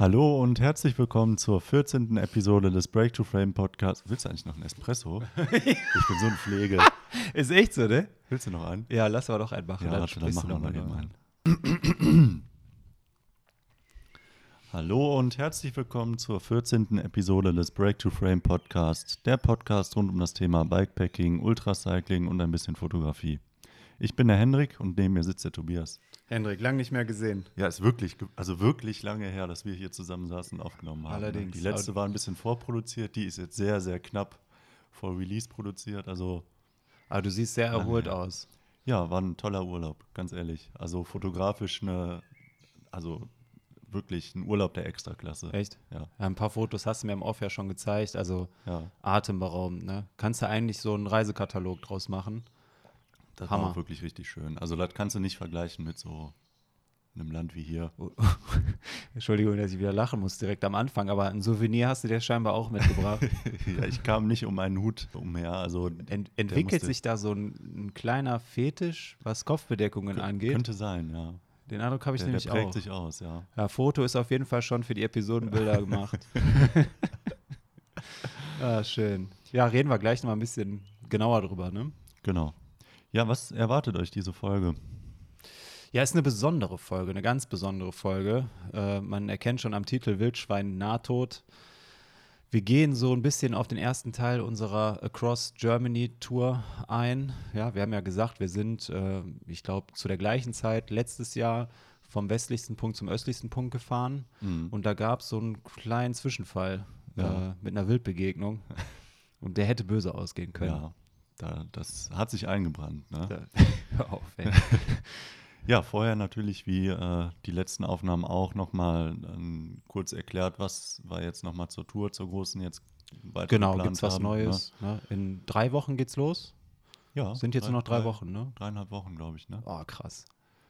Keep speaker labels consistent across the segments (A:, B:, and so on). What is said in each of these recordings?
A: Hallo und herzlich willkommen zur 14. Episode des Break to Frame Podcasts. Willst du eigentlich noch einen Espresso? ich bin so ein Pflege.
B: Ist echt so, ne?
A: Willst du noch einen?
B: Ja, lass aber doch einen machen.
A: Ja,
B: dann
A: warte, dann machen wir mal eben einen. Hallo und herzlich willkommen zur 14. Episode des Break to Frame Podcasts, der Podcast rund um das Thema Bikepacking, Ultracycling und ein bisschen Fotografie. Ich bin der Hendrik und neben mir sitzt der Tobias.
B: Hendrik, lang nicht mehr gesehen.
A: Ja, ist wirklich, also wirklich lange her, dass wir hier zusammen saßen und aufgenommen haben.
B: Allerdings.
A: Die letzte war ein bisschen vorproduziert, die ist jetzt sehr, sehr knapp vor Release produziert. Also
B: Aber du siehst sehr erholt
A: her.
B: aus.
A: ja, war ein toller Urlaub, ganz ehrlich. Also fotografisch eine, also wirklich ein Urlaub der Extraklasse.
B: Echt?
A: Ja,
B: Ja, ein paar Fotos hast du mir im Off ja schon gezeigt. Also
A: ja.
B: atemberaubend, ne? Kannst du eigentlich so einen Reisekatalog draus machen?
A: Das war
B: Hammer.
A: auch wirklich richtig schön. Also das kannst du nicht vergleichen mit so einem Land wie hier.
B: Entschuldigung, dass ich wieder lachen muss direkt am Anfang, aber ein Souvenir hast du dir scheinbar auch mitgebracht.
A: ja, ich kam nicht um einen Hut umher. Also
B: Ent entwickelt sich da so ein, ein kleiner Fetisch, was Kopfbedeckungen angeht?
A: könnte sein, ja.
B: Den Eindruck habe ich
A: Der, der
B: nämlich
A: prägt
B: auch.
A: sich aus, ja.
B: Ja, Foto ist auf jeden Fall schon für die Episodenbilder gemacht. ah, schön. Ja, reden wir gleich noch mal ein bisschen genauer drüber, ne?
A: Genau. Ja, was erwartet euch diese Folge?
B: Ja, ist eine besondere Folge, eine ganz besondere Folge. Äh, man erkennt schon am Titel Wildschwein Nahtod. Wir gehen so ein bisschen auf den ersten Teil unserer Across Germany Tour ein. Ja, wir haben ja gesagt, wir sind, äh, ich glaube, zu der gleichen Zeit letztes Jahr vom westlichsten Punkt zum östlichsten Punkt gefahren.
A: Mhm.
B: Und da gab es so einen kleinen Zwischenfall
A: Ja.
B: äh, mit einer Wildbegegnung. Und der hätte böse ausgehen können.
A: Ja, da, das hat sich eingebrannt. Ne?
B: Hör auf, ey.
A: Ja, vorher natürlich wie äh, die letzten Aufnahmen auch nochmal ähm, kurz erklärt, was war jetzt nochmal zur Tour, zur großen jetzt weiter
B: Genau, gibt es was
A: haben,
B: Neues. Ne? In drei Wochen geht's los.
A: Ne? Ja,
B: Sind jetzt nur noch drei Wochen, ne?
A: Dreieinhalb Wochen, glaube ich. Ne?
B: Oh, krass.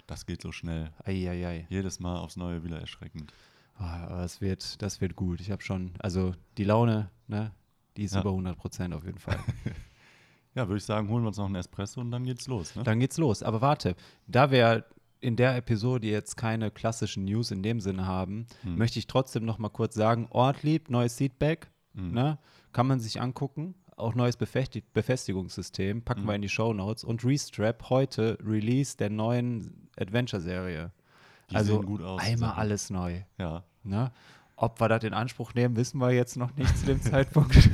A: Das geht so schnell.
B: Eieiei.
A: Jedes Mal aufs Neue wieder erschreckend.
B: Ah, aber das wird, das wird gut. Ich habe schon, also die Laune, ne, die ist
A: Ja.
B: über 100 Prozent auf jeden Fall.
A: Ja, würde ich sagen, holen wir uns noch einen Espresso und dann geht's los. Ne?
B: Dann geht's los. Aber warte, da wir in der Episode jetzt keine klassischen News in dem Sinne haben,
A: Hm.
B: möchte ich trotzdem noch mal kurz sagen, Ortlieb, neues Seatback,
A: Mhm.
B: ne, kann man sich angucken. Auch neues Befesti Befestigungssystem, packen
A: Mhm.
B: wir in die Show Notes. Und Restrap, heute Release der neuen Adventure-Serie. Also
A: aus.
B: einmal
A: Sachen.
B: alles neu.
A: Ja,
B: Ne? Ob wir das in Anspruch nehmen, wissen wir jetzt noch nicht zu dem Zeitpunkt.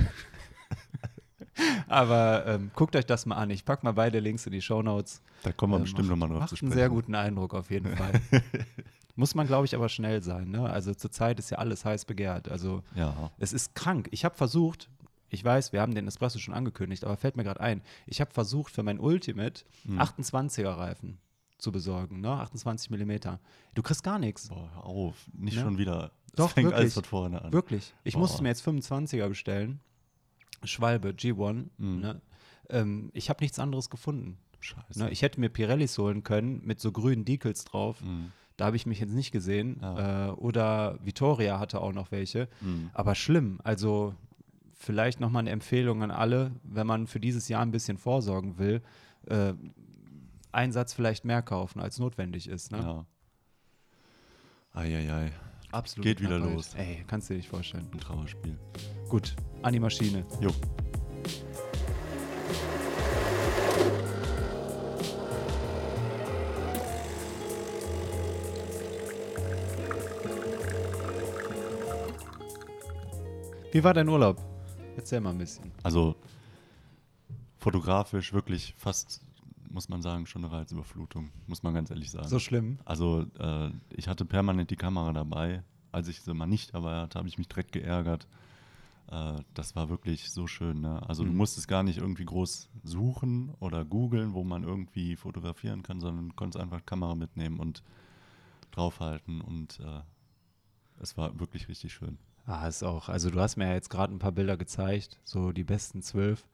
B: Aber ähm, guckt euch das mal an. Ich packe mal beide Links in die Shownotes.
A: da kommen wir
B: Äh,
A: bestimmt nochmal drauf zu
B: einen
A: sprechen.
B: sehr guten Eindruck auf jeden Fall. Muss man, glaube ich, aber schnell sein. Ne? Also zurzeit ist ja alles heiß begehrt. Also
A: Ja,
B: es ist krank. Ich habe versucht, ich weiß, wir haben den Espresso schon angekündigt, aber fällt mir gerade ein, ich habe versucht für mein Ultimate
A: Mhm.
B: 28er Reifen zu besorgen, ne? 28 Millimeter. Du kriegst gar nichts.
A: boah, hör auf. Nicht
B: Ja.
A: schon wieder. Es
B: Doch,
A: fängt
B: wirklich.
A: alles von vorne an.
B: Wirklich. Ich
A: Boah.
B: musste mir jetzt 25er bestellen. Schwalbe, G1.
A: Mhm.
B: Ne? Ähm, ich habe nichts anderes gefunden.
A: Scheiße.
B: Ne? Ich hätte mir Pirellis holen können mit so grünen Decals drauf.
A: Mhm.
B: Da habe ich mich jetzt nicht gesehen.
A: Ja.
B: Äh, oder Vittoria hatte auch noch welche.
A: Mhm.
B: Aber schlimm. Also vielleicht nochmal eine Empfehlung an alle, wenn man für dieses Jahr ein bisschen vorsorgen will. Äh, Einsatz vielleicht mehr kaufen, als notwendig ist. Ne?
A: Ja. Eieiei,
B: Absolut.
A: Geht wieder
B: Knappheit.
A: los.
B: Ey, kannst du dir nicht vorstellen.
A: ein Trauerspiel.
B: Gut, an die Maschine.
A: Jo.
B: Wie war dein Urlaub? Erzähl mal ein bisschen.
A: Also fotografisch wirklich fast, muss man sagen, schon eine Reizüberflutung, muss man ganz ehrlich sagen.
B: So schlimm?
A: Also äh, ich hatte permanent die Kamera dabei. Als ich sie mal nicht dabei hatte, habe ich mich direkt geärgert. Äh, das war wirklich so schön. Ne? Also du
B: Mhm.
A: musstest gar nicht irgendwie groß suchen oder googeln, wo man irgendwie fotografieren kann, sondern du konntest einfach Kamera mitnehmen und draufhalten. Und äh, es war wirklich richtig schön.
B: Ah, ist auch. Also du hast mir ja jetzt gerade ein paar Bilder gezeigt, so die besten zwölf.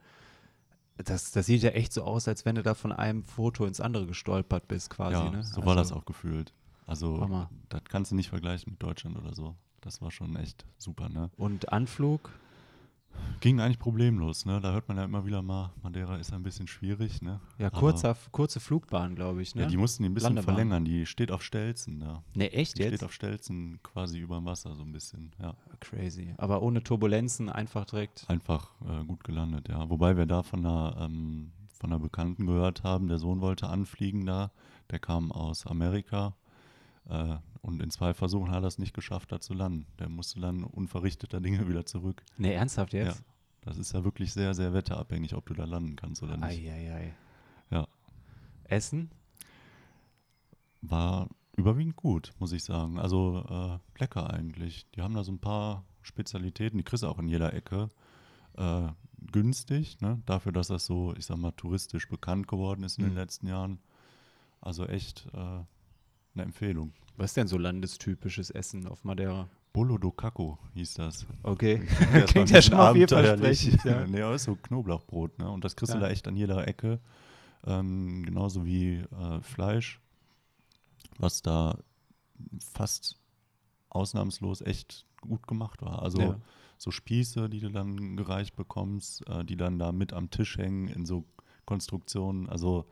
B: Das, das sieht ja echt so aus, als wenn du da von einem Foto ins andere gestolpert bist, quasi.
A: ja,
B: ne?
A: so war das
B: Also,
A: auch gefühlt. Also
B: Hammer.
A: das kannst du nicht vergleichen mit Deutschland oder so. Das war schon echt super, ne?
B: Und Anflug?
A: Ging eigentlich problemlos, ne? Da hört man ja immer wieder mal, Madeira ist ein bisschen schwierig, ne?
B: Ja, kurzer, kurze Flugbahn, glaube ich, ne?
A: Ja, die mussten die ein bisschen
B: Landebahn.
A: verlängern. Die steht auf Stelzen da.
B: ne, echt
A: Die
B: jetzt?
A: steht auf Stelzen quasi über dem Wasser so ein bisschen, ja.
B: Crazy. Aber ohne Turbulenzen, einfach direkt.
A: Einfach äh, gut gelandet, ja. Wobei wir da von einer, ähm, von einer Bekannten gehört haben, der Sohn wollte anfliegen da. Der kam aus Amerika äh, und in zwei Versuchen hat er es nicht geschafft, da zu landen. Der musste dann unverrichteter Dinge wieder zurück.
B: Ne, ernsthaft jetzt?
A: Ja. Das ist ja wirklich sehr, sehr wetterabhängig, ob du da landen kannst oder nicht.
B: Eieiei.
A: Ja.
B: Essen?
A: War überwiegend gut, muss ich sagen. Also äh, lecker eigentlich. Die haben da so ein paar Spezialitäten, die kriegst du auch in jeder Ecke. Äh, günstig, ne? dafür, dass das so, ich sag mal, touristisch bekannt geworden ist in den
B: Mhm.
A: letzten Jahren. Also echt äh, eine Empfehlung.
B: Was ist denn so landestypisches Essen auf Madeira?
A: Bolo do Caco hieß das.
B: Okay.
A: Das
B: Klingt ja schon
A: abenteuerlich.
B: vielversprechend. Ja.
A: nee, aber ist so Knoblauchbrot, ne? Und das kriegst du
B: Ja.
A: da echt an jeder Ecke. Ähm, genauso wie äh, Fleisch, was da fast ausnahmslos echt gut gemacht war. Also
B: Ja.
A: so Spieße, die du dann gereicht bekommst, äh, die dann da mit am Tisch hängen in so Konstruktionen. Also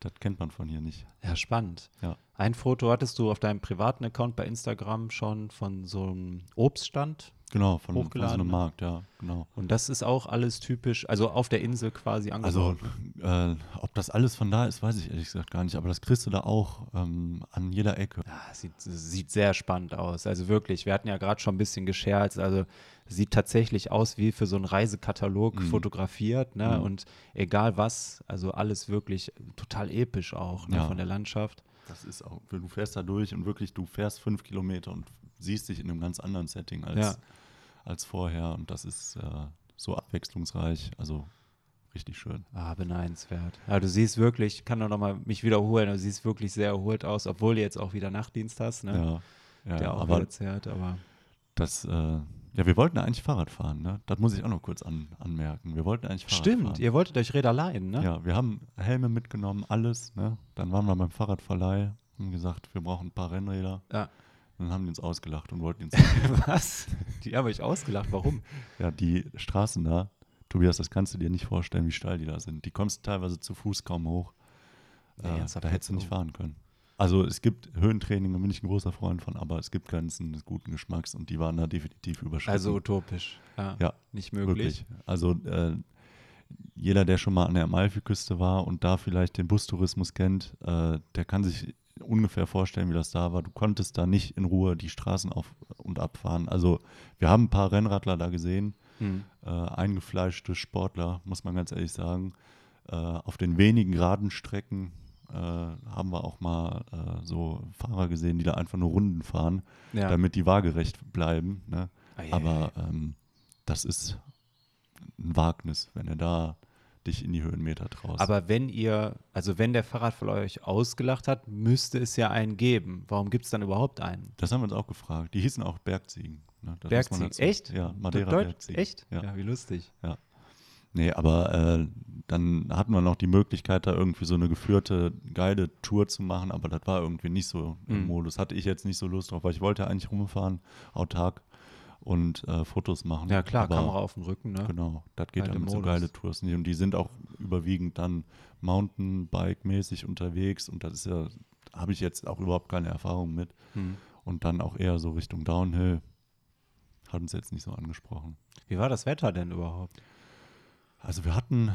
A: das kennt man von hier nicht.
B: Ja, spannend.
A: Ja.
B: Ein Foto hattest du auf deinem privaten Account bei Instagram schon von so einem Obststand.
A: Genau, von, von so
B: Hochgeladen,
A: einem
B: ne?
A: Markt, ja, genau.
B: Und das ist auch alles typisch, also auf der Insel quasi
A: Also,
B: angebaut.
A: äh, ob das alles von da ist, weiß ich ehrlich gesagt gar nicht. Aber das kriegst du da auch ähm, an jeder Ecke.
B: Ja, sieht, sieht sehr spannend aus. Also wirklich, wir hatten ja gerade schon ein bisschen gescherzt. Also sieht tatsächlich aus wie für so einen Reisekatalog
A: Mhm.
B: fotografiert. Ne?
A: Mhm.
B: Und egal was, also alles wirklich total episch auch ne?
A: Ja.
B: von der Landschaft.
A: Das ist auch, du fährst da durch und wirklich, du fährst fünf Kilometer und siehst dich in einem ganz anderen Setting als,
B: Ja.
A: als vorher. Und das ist äh, so abwechslungsreich. Also richtig schön.
B: Ah, beneidenswert. Ja, du siehst wirklich, ich kann nur noch mal mich wiederholen, du siehst wirklich sehr erholt aus, obwohl du jetzt auch wieder Nachtdienst hast, ne?
A: Ja, ja
B: der auch
A: aber
B: wieder zehrt, aber
A: das, äh, ja, wir wollten eigentlich Fahrrad fahren, ne? Das muss ich auch noch kurz an, anmerken. Wir wollten eigentlich Fahrrad
B: stimmt,
A: fahren.
B: ihr wolltet euch Räder leihen, ne?
A: Ja, wir haben Helme mitgenommen, alles, ne? Dann waren wir beim Fahrradverleih, haben gesagt, wir brauchen ein paar Rennräder.
B: Ja.
A: Dann haben die uns ausgelacht und wollten uns.
B: Was? Die haben euch ausgelacht, warum?
A: ja, die Straßen da, Tobias, das kannst du dir nicht vorstellen, wie steil die da sind. Die kommst teilweise zu Fuß kaum hoch.
B: Nee,
A: Äh, da hättest du nicht fahren können. Also es gibt Höhentraining, da bin ich ein großer Freund von, aber es gibt Grenzen des guten Geschmacks und die waren da definitiv überschritten.
B: Also utopisch. Ja,
A: Ja,
B: nicht möglich.
A: Wirklich. Also äh, jeder, der schon mal an der Amalfiküste war und da vielleicht den Bustourismus kennt, äh, der kann sich ungefähr vorstellen, wie das da war. Du konntest da nicht in Ruhe die Straßen auf und abfahren. Also wir haben ein paar Rennradler da gesehen,
B: Hm.
A: äh, eingefleischte Sportler, muss man ganz ehrlich sagen. Äh, auf den wenigen geraden Strecken äh, haben wir auch mal äh, so Fahrer gesehen, die da einfach nur Runden fahren,
B: Ja.
A: damit die waagerecht bleiben. Ne? Aber ähm, das ist ein Wagnis, wenn er da dich in die Höhenmeter traust.
B: Aber wenn ihr, also wenn der Fahrradverleih euch ausgelacht hat, müsste es ja einen geben. Warum gibt es dann überhaupt einen?
A: das haben wir uns auch gefragt. Die hießen auch Bergziegen. Ne?
B: Bergziegen. Echt?
A: Ja, Madeira
B: Deut-
A: Bergziegen.
B: Echt?
A: Ja.
B: wie lustig.
A: Nee, aber äh, dann hatten wir noch die Möglichkeit, da irgendwie so eine geführte Guided-Tour zu machen, aber das war irgendwie nicht so im
B: Mhm.
A: Modus. Hatte ich jetzt nicht so Lust drauf, weil ich wollte eigentlich rumfahren, autark und äh, Fotos machen.
B: Ja klar,
A: aber,
B: Kamera auf dem Rücken, ne?
A: Genau, das geht
B: Halt
A: dann
B: im
A: mit so
B: Modus.
A: Guided-Tours nicht. Und die sind auch überwiegend dann Mountainbike-mäßig unterwegs und das ist ja, habe ich jetzt auch überhaupt keine Erfahrung mit.
B: Hm.
A: Und dann auch eher so Richtung Downhill. Hat uns jetzt nicht so angesprochen.
B: Wie war das Wetter denn überhaupt?
A: Also wir hatten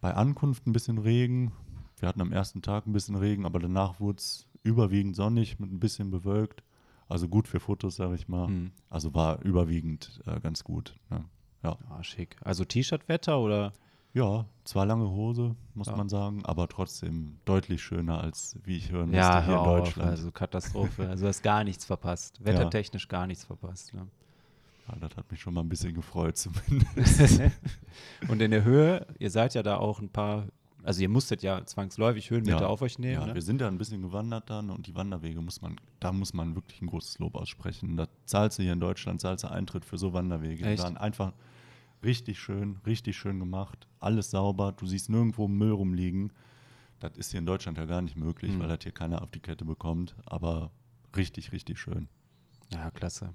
A: bei Ankunft ein bisschen Regen. Wir hatten am ersten Tag ein bisschen Regen, aber danach wurde es überwiegend sonnig mit ein bisschen bewölkt. Also gut für Fotos, sage ich mal.
B: Hm.
A: Also war überwiegend äh, ganz gut. Ne?
B: Ah, schick. Also T-Shirt-Wetter oder?
A: Ja, zwar lange Hose, muss
B: Ja.
A: man sagen, aber trotzdem deutlich schöner als wie ich hören
B: Ja,
A: musste hier
B: hör
A: in
B: auf,
A: Deutschland.
B: also Katastrophe. also du hast gar nichts verpasst. Wettertechnisch gar nichts verpasst. Ne?
A: Ja, das hat mich schon mal ein bisschen gefreut zumindest.
B: Und in der Höhe, ihr seid ja da auch ein paar, also ihr musstet ja zwangsläufig Höhenmeter
A: Ja.
B: auf euch nehmen.
A: ja,
B: ne?
A: wir sind ja ein bisschen gewandert dann und die Wanderwege muss man, da muss man wirklich ein großes Lob aussprechen. Da zahlst du hier in Deutschland, zahlst du Eintritt für so Wanderwege. Die
B: Echt?
A: waren einfach richtig schön, richtig schön gemacht, alles sauber, du siehst nirgendwo Müll rumliegen. Das ist hier in Deutschland ja gar nicht möglich,
B: Mhm.
A: weil das hier keiner auf die Kette bekommt, aber richtig, richtig schön.
B: Ja, klasse.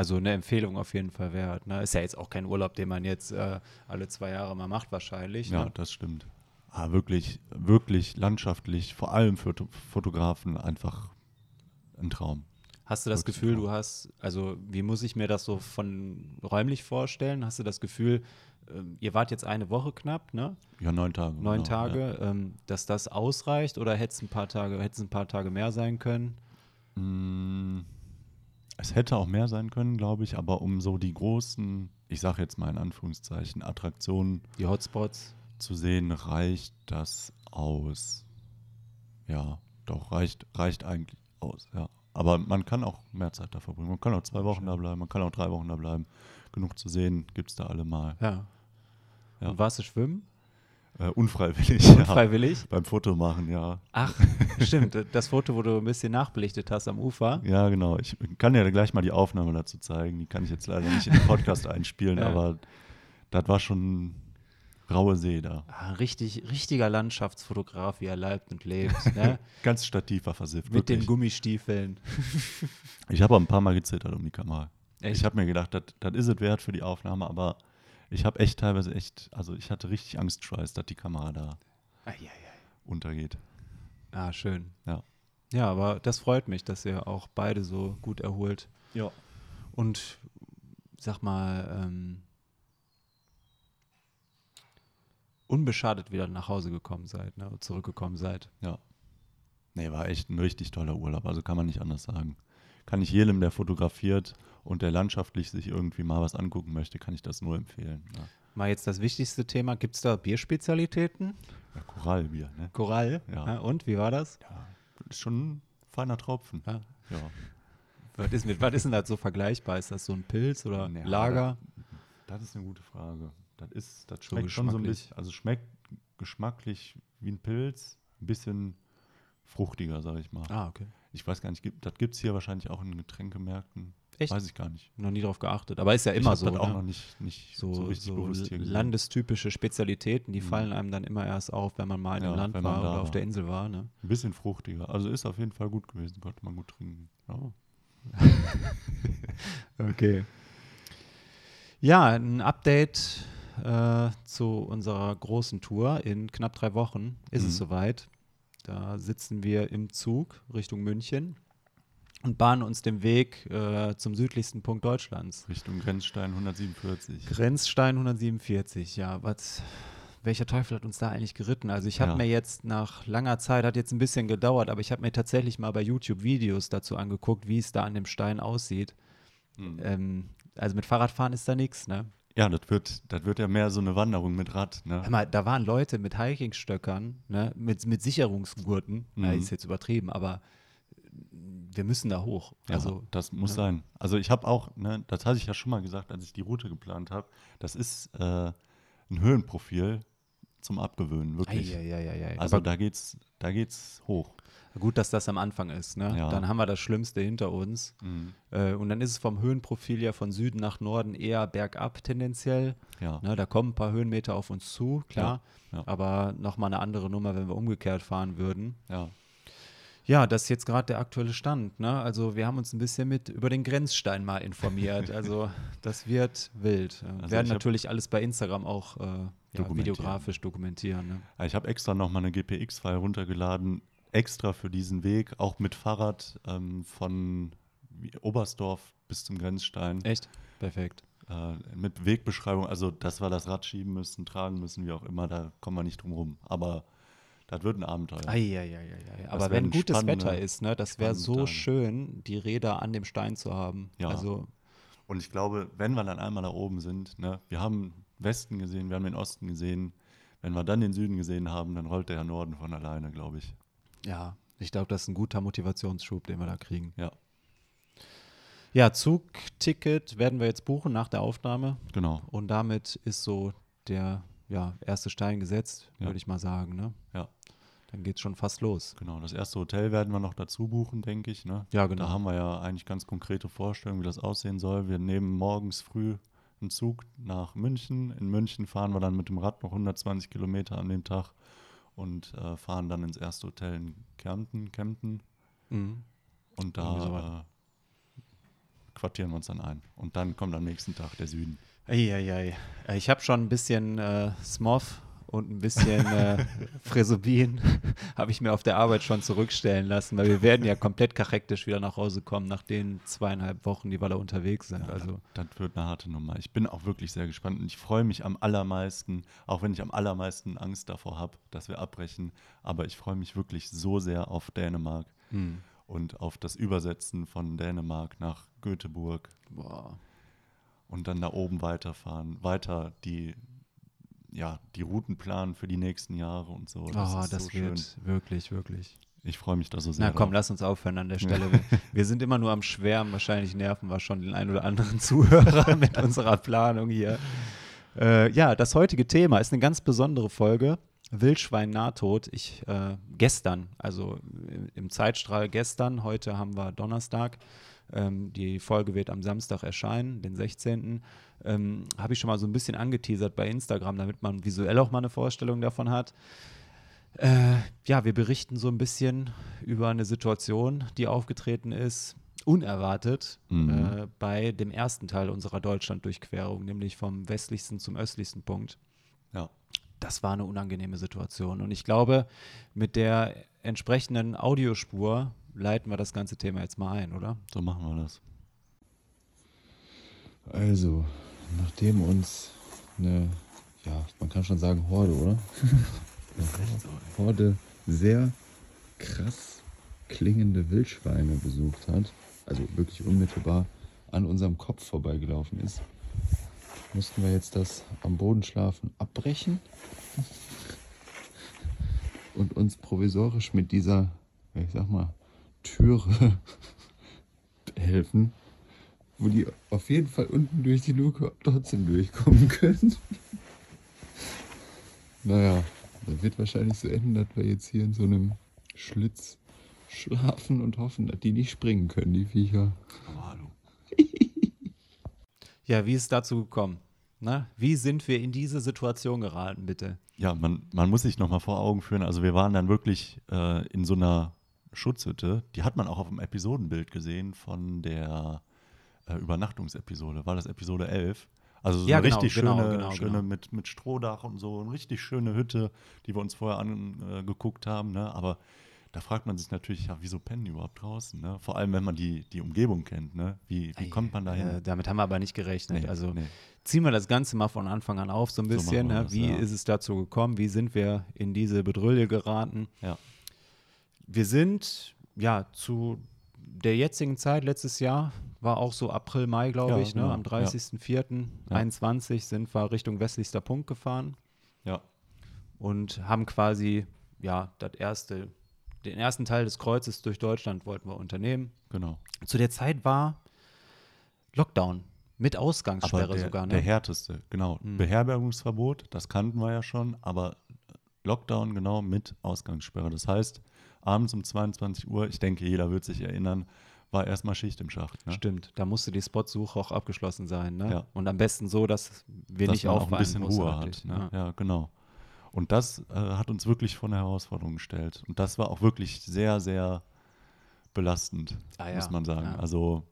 A: Ja.
B: Also eine Empfehlung auf jeden Fall wert. Ne? Ist ja jetzt auch kein Urlaub, den man jetzt äh, alle zwei Jahre mal macht wahrscheinlich.
A: Ja,
B: ne?
A: das stimmt. Ah, wirklich, wirklich landschaftlich, vor allem für Foto Fotografen einfach ein Traum.
B: Hast du das
A: Wirklich
B: Gefühl, du hast, also wie muss ich mir das so von räumlich vorstellen? Hast du das Gefühl, ähm, ihr wart jetzt eine Woche knapp, ne?
A: Ja, neun Tage.
B: Neun
A: genau,
B: Tage, ähm, dass das ausreicht oder hätte es ein paar Tage, hätte es ein paar Tage mehr sein können?
A: Ja. Es hätte auch mehr sein können, glaube ich, aber um so die großen, ich sage jetzt mal in Anführungszeichen, Attraktionen
B: Die Hotspots?
A: zu sehen, reicht das aus. Ja, doch, reicht, reicht eigentlich aus, ja. Aber man kann auch mehr Zeit da verbringen. Man kann auch zwei Wochen da bleiben, man kann auch drei Wochen da bleiben. Genug zu sehen gibt es da alle mal.
B: Ja.
A: Ja.
B: Und warst du schwimmen?
A: Äh, unfreiwillig, ja.
B: Freiwillig?
A: Beim Foto machen, ja.
B: Ach, stimmt. Das Foto, wo du ein bisschen nachbelichtet hast am Ufer.
A: Ja, genau. Ich kann dir gleich mal die Aufnahme dazu zeigen. Die kann ich jetzt leider nicht in den Podcast einspielen,
B: Ja.
A: aber das war schon raue See da.
B: Ah, richtig, richtiger Landschaftsfotograf, wie er leibt und lebt. Ne?
A: Ganz Stativ war versifft.
B: Mit den
A: wirklich.
B: Gummistiefeln.
A: Ich habe auch ein paar Mal gezittert um die Kamera.
B: Echt?
A: Ich habe mir gedacht, das ist es wert für die Aufnahme, aber ich habe echt teilweise echt, also ich hatte richtig Angstschweiß, dass die Kamera da
B: Eieiei.
A: untergeht.
B: Ah, schön.
A: Ja.
B: Ja, aber das freut mich, dass ihr auch beide so gut erholt
A: Ja.
B: und sag mal, ähm, unbeschadet wieder nach Hause gekommen seid, ne? zurückgekommen seid.
A: Ja. Nee, war echt ein richtig toller Urlaub, also kann man nicht anders sagen. Kann ich jedem, der fotografiert und der landschaftlich sich irgendwie mal was angucken möchte, kann ich das nur empfehlen. Ja,
B: Mal jetzt das wichtigste Thema, gibt es da Bierspezialitäten?
A: ja Korallbier, ne?
B: Korall?
A: Ja.
B: und, wie war das?
A: Ja, das ist schon ein feiner Tropfen.
B: Ja.
A: Ja.
B: Was ist, mit, was ist denn das so vergleichbar? Ist das so ein Pilz oder
A: Ja,
B: Lager?
A: Das ist eine gute Frage. Das ist, das
B: So
A: schmeckt schon so ein bisschen, also schmeckt geschmacklich wie ein Pilz, ein bisschen fruchtiger, sag ich mal.
B: Ah, okay.
A: Ich weiß gar nicht, gibt, das gibt es hier wahrscheinlich auch in Getränkemärkten.
B: Echt?
A: Weiß ich gar nicht.
B: Noch nie drauf geachtet. Aber ist ja
A: ich
B: immer
A: hab
B: so.
A: das auch
B: ne?
A: noch nicht, nicht
B: so,
A: so, richtig
B: so
A: bewusst hier gesehen.
B: landestypische Spezialitäten, die
A: Mhm.
B: fallen einem dann immer erst auf, wenn man mal in einem
A: Ja,
B: Land
A: wenn man
B: war oder auf der Insel war. Ne?
A: Ein bisschen fruchtiger. Also ist auf jeden Fall gut gewesen, konnte man gut trinken. Ja.
B: Okay. Ja, ein Update äh, zu unserer großen Tour. In knapp drei Wochen ist es
A: Mhm.
B: soweit. Da sitzen wir im Zug Richtung München und bahnen uns den Weg äh, zum südlichsten Punkt Deutschlands.
A: Richtung Grenzstein 147.
B: Grenzstein 147, ja, was, welcher Teufel hat uns da eigentlich geritten? Also ich habe
A: Ja.
B: mir jetzt nach langer Zeit, hat jetzt ein bisschen gedauert, aber ich habe mir tatsächlich mal bei YouTube Videos dazu angeguckt, wie es da an dem Stein aussieht.
A: Mhm.
B: Ähm, also mit Fahrradfahren ist da nichts, ne?
A: Ja, das wird, das wird ja mehr so eine Wanderung mit Rad. Ne?
B: Hör mal, da waren Leute mit Hikingstöckern, ne, mit, mit Sicherungsgurten, ja,
A: Mhm.
B: ist jetzt übertrieben, aber wir müssen da hoch.
A: Ja,
B: Also,
A: das muss
B: ja.
A: sein. Also ich habe auch, ne, das hatte ich ja schon mal gesagt, als ich die Route geplant habe, das ist äh, ein Höhenprofil zum Abgewöhnen, wirklich.
B: Eieieiei.
A: Also
B: aber
A: da geht's, da geht's hoch.
B: gut, dass das am Anfang ist, ne?
A: Ja.
B: Dann haben wir das Schlimmste hinter uns. Äh, und dann ist es vom Höhenprofil ja von Süden nach Norden eher bergab tendenziell.
A: Ja.
B: Ne, da kommen ein paar Höhenmeter auf uns zu, klar.
A: Ja, ja.
B: Aber nochmal eine andere Nummer, wenn wir umgekehrt fahren würden.
A: ja.
B: Ja, das ist jetzt gerade der aktuelle Stand. Ne? Also wir haben uns ein bisschen mit über den Grenzstein mal informiert. Also das wird wild.
A: Also
B: werden natürlich alles bei Instagram auch äh, ja, videografisch dokumentieren. Ne?
A: Ja, Ich habe extra noch mal eine GPX-File runtergeladen, extra für diesen Weg, auch mit Fahrrad ähm, von Oberstdorf bis zum Grenzstein,
B: Echt? Perfekt.
A: äh, mit Wegbeschreibung. Also, dass wir das Rad schieben müssen, tragen müssen, wie auch immer, da kommen wir nicht drum rum. Aber das wird ein Abenteuer.
B: Eieieiei. Aber
A: Das
B: wenn
A: werden
B: gutes Wetter ist, ne, das wäre so schön, die Räder an dem Stein zu haben.
A: Ja.
B: Also
A: Und ich glaube, wenn wir dann einmal da oben sind, ne, wir haben Westen gesehen, wir haben den Osten gesehen, wenn wir dann den Süden gesehen haben, dann rollt der Norden von alleine, glaube ich.
B: ja, ich glaube, das ist ein guter Motivationsschub, den wir da kriegen.
A: Ja,
B: Ja, Zugticket werden wir jetzt buchen nach der Aufnahme.
A: genau.
B: Und damit ist so der ja, erste Stein gesetzt,
A: Ja.
B: würde ich mal sagen. Ne?
A: Ja.
B: Dann geht es schon fast los.
A: Genau, das erste Hotel werden wir noch dazu buchen, denke ich. Ne?
B: Ja, genau.
A: Da haben wir ja eigentlich ganz konkrete Vorstellungen, wie das aussehen soll. Wir nehmen morgens früh einen Zug nach München. In München fahren wir dann mit dem Rad noch 120 Kilometer an dem Tag und äh, fahren dann ins erste Hotel in Kärnten, Kempten.
B: Mhm.
A: Und da äh, quartieren wir uns dann ein. Und dann kommt am nächsten Tag der Süden.
B: Eieiei. Ich habe schon ein bisschen äh, Smoth und ein bisschen äh, Fresubin habe ich mir auf der Arbeit schon zurückstellen lassen, weil wir werden ja komplett kachektisch wieder nach Hause kommen nach den zweieinhalb Wochen, die wir da unterwegs sind.
A: Ja,
B: also
A: das, das wird eine harte Nummer. Ich bin auch wirklich sehr gespannt und ich freue mich am allermeisten, auch wenn ich am allermeisten Angst davor habe, dass wir abbrechen, aber ich freue mich wirklich so sehr auf Dänemark
B: hm.
A: und auf das Übersetzen von Dänemark nach Göteborg
B: boah.
A: und dann da oben weiterfahren, weiter die ja, die Routen planen für die nächsten Jahre und so.
B: Das,
A: Oh,
B: das
A: so schön.
B: wird wirklich, wirklich.
A: Ich freue mich da so sehr.
B: Na komm,
A: drauf.
B: lass uns aufhören an der Stelle. Wir, wir sind immer nur am Schwärmen. Wahrscheinlich nerven wir schon den einen oder anderen Zuhörer mit unserer Planung hier. Äh, ja, das heutige Thema ist eine ganz besondere Folge. Wildschwein Nahtod. Ich äh, gestern, also im Zeitstrahl gestern, heute haben wir Donnerstag. Ähm, die Folge wird am Samstag erscheinen, den 16. Ähm, Habe ich schon mal so ein bisschen angeteasert bei Instagram, damit man visuell auch mal eine Vorstellung davon hat. Äh, ja, wir berichten so ein bisschen über eine Situation, die aufgetreten ist, unerwartet,
A: Mhm.
B: äh, bei dem ersten Teil unserer Deutschlanddurchquerung, nämlich vom westlichsten zum östlichsten Punkt.
A: Ja.
B: Das war eine unangenehme Situation. Und ich glaube, mit der entsprechenden Audiospur leiten wir das ganze Thema jetzt mal ein, oder?
A: So machen wir das.
C: Also, nachdem uns eine, ja, man kann schon sagen Horde, oder? Eine Horde sehr krass klingende Wildschweine besucht hat, also wirklich unmittelbar an unserem Kopf vorbeigelaufen ist, mussten wir jetzt das am Boden schlafen abbrechen und uns provisorisch mit dieser, ich sag mal, Türe helfen, wo die auf jeden Fall unten durch die Luke trotzdem durchkommen können. naja, das wird wahrscheinlich so enden, dass wir jetzt hier in so einem Schlitz schlafen und hoffen, dass die nicht springen können, die Viecher.
A: Aber hallo.
B: Ja, wie ist es dazu gekommen? Na, wie sind wir in diese Situation geraten, bitte?
A: Ja, man, man muss sich nochmal vor Augen führen. Also wir waren dann wirklich äh, in so einer Schutzhütte. Die hat man auch auf dem Episodenbild gesehen von der äh, Übernachtungsepisode. War das Episode 11? Also so
B: Ja,
A: eine
B: genau,
A: richtig
B: genau,
A: schöne,
B: genau,
A: schöne
B: genau.
A: Mit, mit Strohdach und so. Eine richtig schöne Hütte, die wir uns vorher angeguckt haben. Ne? Aber da fragt man sich natürlich, ja, wieso pennen die überhaupt draußen? Ne? Vor allem, wenn man die, die Umgebung kennt. Ne? Wie, wie kommt man dahin?
B: Äh, damit haben wir aber nicht gerechnet.
A: Nee,
B: also
A: nee.
B: ziehen wir das Ganze mal von Anfang an auf, so ein
A: So
B: bisschen.
A: wir
B: ne?
A: das,
B: Wie
A: ja.
B: ist es dazu gekommen? Wie sind wir in diese Bedrülle geraten?
A: Ja.
B: Wir sind ja zu der jetzigen Zeit, letztes Jahr, war auch so April, Mai, glaube
A: Ja,
B: ich, ne?
A: genau,
B: am
A: ja.
B: 30.04.21 sind wir Richtung westlichster Punkt gefahren
A: Ja.
B: und haben quasi ja das erste, den ersten Teil des Kreuzes durch Deutschland wollten wir unternehmen.
A: Genau.
B: Zu der Zeit war Lockdown mit Ausgangssperre
A: aber der,
B: sogar. Ne?
A: der härteste, genau.
B: Mhm.
A: Beherbergungsverbot, das kannten wir ja schon, aber Lockdown genau mit Ausgangssperre. Das heißt, abends um 22 Uhr, ich denke, jeder wird sich erinnern, war erstmal Schicht im Schacht. Ne?
B: Stimmt, da musste die Spotsuche auch abgeschlossen sein. Ne?
A: Ja.
B: Und am besten so, dass wir
A: Dass
B: nicht
A: man auch ein bisschen Ruhe hat. Ne?
B: Ja.
A: Ja. genau. Und das äh, hat uns wirklich vor eine Herausforderung gestellt. Und das war auch wirklich sehr, sehr belastend,
B: Ah ja,
A: muss man sagen. Also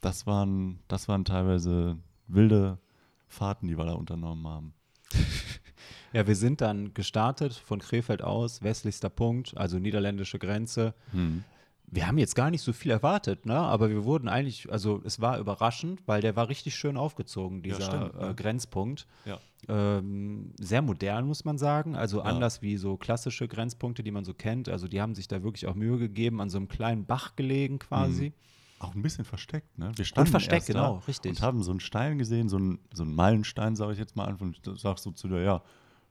A: das waren, das waren teilweise wilde Fahrten, die wir da unternommen haben.
B: Ja, wir sind dann gestartet von Krefeld aus, westlichster Punkt, also niederländische Grenze.
A: Hm.
B: Wir haben jetzt gar nicht so viel erwartet, ne? aber wir wurden eigentlich, also es war überraschend, weil der war richtig schön aufgezogen,
A: Ja,
B: dieser
A: stimmt,
B: äh,
A: ja.
B: Grenzpunkt.
A: Ja.
B: Ähm, sehr modern, muss man sagen. Also
A: Ja.
B: anders wie so klassische Grenzpunkte, die man so kennt. Also die haben sich da wirklich auch Mühe gegeben, an so einem kleinen Bach gelegen quasi.
A: Auch ein bisschen versteckt, ne? Wir standen
B: versteckt,
A: erst da
B: genau, richtig.
A: Und haben so einen Stein gesehen, so einen, so einen Meilenstein, sage ich jetzt mal an, und sagst so zu dir, ja,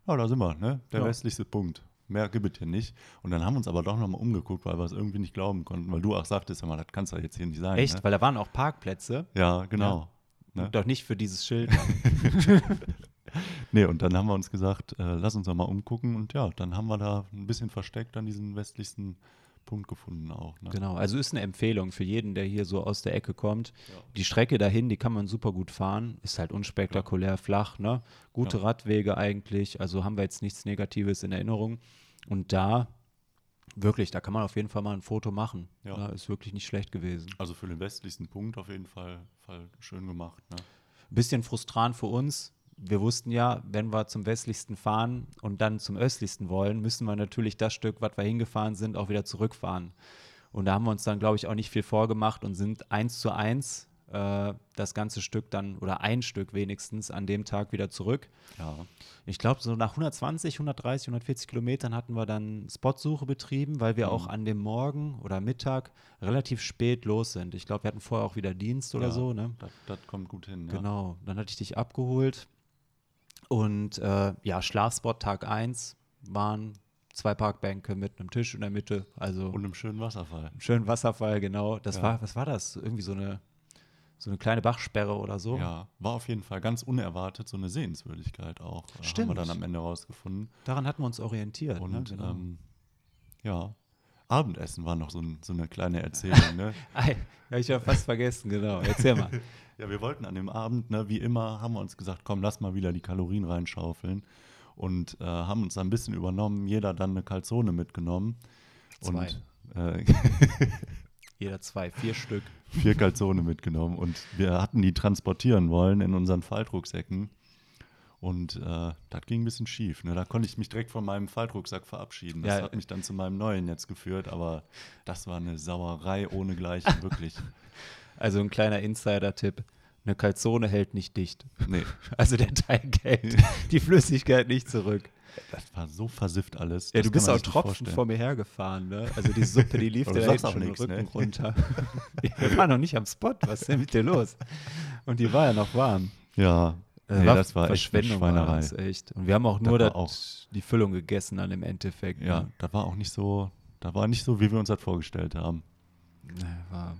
A: ja, da sind wir, ne? Der
B: Ja.
A: westlichste Punkt. Mehr gibt es hier nicht. Und dann haben wir uns aber doch nochmal umgeguckt, weil wir es irgendwie nicht glauben konnten, weil du auch sagtest, ja mal, das kann es ja jetzt hier nicht sein.
B: Echt?
A: Ne?
B: Weil da waren auch Parkplätze.
A: Ja, genau. Ne?
B: Doch nicht für dieses Schild.
A: Nee, und dann haben wir uns gesagt, äh, lass uns doch mal umgucken. Und ja, dann haben wir da ein bisschen versteckt an diesen westlichsten Punkt gefunden auch. Ne?
B: Genau, also ist eine Empfehlung für jeden, der hier so aus der Ecke kommt. Die Strecke dahin, die kann man super gut fahren, ist halt unspektakulär flach, ne? Gute
A: Ja.
B: Radwege eigentlich, also haben wir jetzt nichts Negatives in Erinnerung. Und da Wirklich, da kann man auf jeden Fall mal ein Foto machen.
A: Ja.
B: Ja, ist wirklich nicht schlecht gewesen.
A: Also für den westlichsten Punkt auf jeden Fall, Fall schön gemacht. Ne?
B: Bisschen frustrant für uns. Wir wussten ja, wenn wir zum westlichsten fahren und dann zum östlichsten wollen, müssen wir natürlich das Stück, was wir hingefahren sind, auch wieder zurückfahren. Und da haben wir uns dann, glaube ich, auch nicht viel vorgemacht und sind eins zu eins äh, das ganze Stück dann, oder ein Stück wenigstens, an dem Tag wieder zurück.
A: Ja.
B: Ich glaube, so nach 120, 130, 140 Kilometern hatten wir dann Spotsuche betrieben, weil wir
A: Mhm.
B: auch an dem Morgen oder Mittag relativ spät los sind. Ich glaube, wir hatten vorher auch wieder Dienst oder
A: ja,
B: so. Ne?
A: Das, kommt gut hin. Ja.
B: Genau. Dann hatte ich dich abgeholt. Und äh, ja, Schlafspot Tag 1 waren zwei Parkbänke mit einem Tisch in der Mitte. Also
A: Und einem schönen Wasserfall.
B: einen schönen Wasserfall, genau. Das
A: Ja.
B: war, was war das? Irgendwie so eine, so eine kleine Bachsperre oder so.
A: Ja, war auf jeden Fall ganz unerwartet so eine Sehenswürdigkeit auch. äh, Haben
B: Stimmt.
A: wir dann am Ende rausgefunden.
B: Daran hatten wir uns orientiert.
A: Und
B: ne? genau.
A: ähm, ja, Abendessen war noch so, ein, so eine kleine Erzählung. ne?
B: Ei, hab ich ja fast vergessen, genau. Erzähl mal.
A: Ja, wir wollten an dem Abend, ne, wie immer, haben wir uns gesagt, komm, lass mal wieder die Kalorien reinschaufeln. Und äh, haben uns ein bisschen übernommen, jeder dann eine Calzone mitgenommen.
B: Zwei.
A: Und äh,
B: Jeder zwei, vier Stück.
A: vier Calzone mitgenommen. Und wir hatten die transportieren wollen in unseren Faltrucksäcken. Und äh, das ging ein bisschen schief. Ne? Da konnte ich mich direkt von meinem Faltrucksack verabschieden. Das
B: Ja.
A: hat mich dann zu meinem neuen jetzt geführt. Aber das war eine Sauerei ohnegleichen, wirklich.
B: Also ein kleiner Insider-Tipp. Eine Calzone hält nicht dicht.
A: Nee,
B: Also der Teig hält die Flüssigkeit nicht zurück.
A: das war so versifft alles.
B: Ja, du bist auch
A: sich nicht
B: Tropfen
A: vorstellen.
B: vor mir hergefahren, ne? Also die Suppe, die lief dir
A: auch
B: schon den
A: nix,
B: Rücken
A: ne?
B: runter. Wir waren noch nicht am Spot. Was ist denn mit dir los? Und die war ja noch warm.
A: Ja, Nee, das war echt eine
B: Verschwendung war
A: Schweinerei.
B: das, echt. Und wir haben auch
A: Das
B: nur
A: war
B: das,
A: auch-
B: die Füllung gegessen dann im Endeffekt.
A: Ja,
B: Ne?
A: das war auch nicht so, da war nicht so, wie wir uns das vorgestellt haben.
B: Ne, war,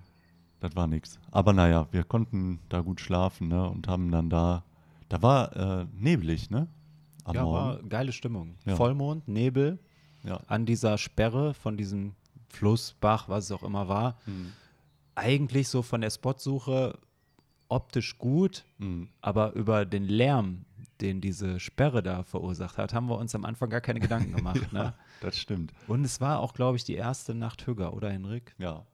A: Das war nichts. Aber naja, wir konnten da gut schlafen, ne? Und haben dann da, da war äh, neblig, ne? Am
B: ja,
A: Morgen.
B: war geile Stimmung.
A: Ja.
B: Vollmond, Nebel
A: ja.
B: an dieser Sperre von diesem Fluss, Bach, was es auch immer war.
A: Mhm.
B: Eigentlich so von der Spotsuche optisch gut,
A: Mhm.
B: aber über den Lärm, den diese Sperre da verursacht hat, haben wir uns am Anfang gar keine Gedanken gemacht. ne?
A: Das stimmt.
B: Und es war auch, glaube ich, die erste Nacht Hügger, oder Henrik?
A: Ja.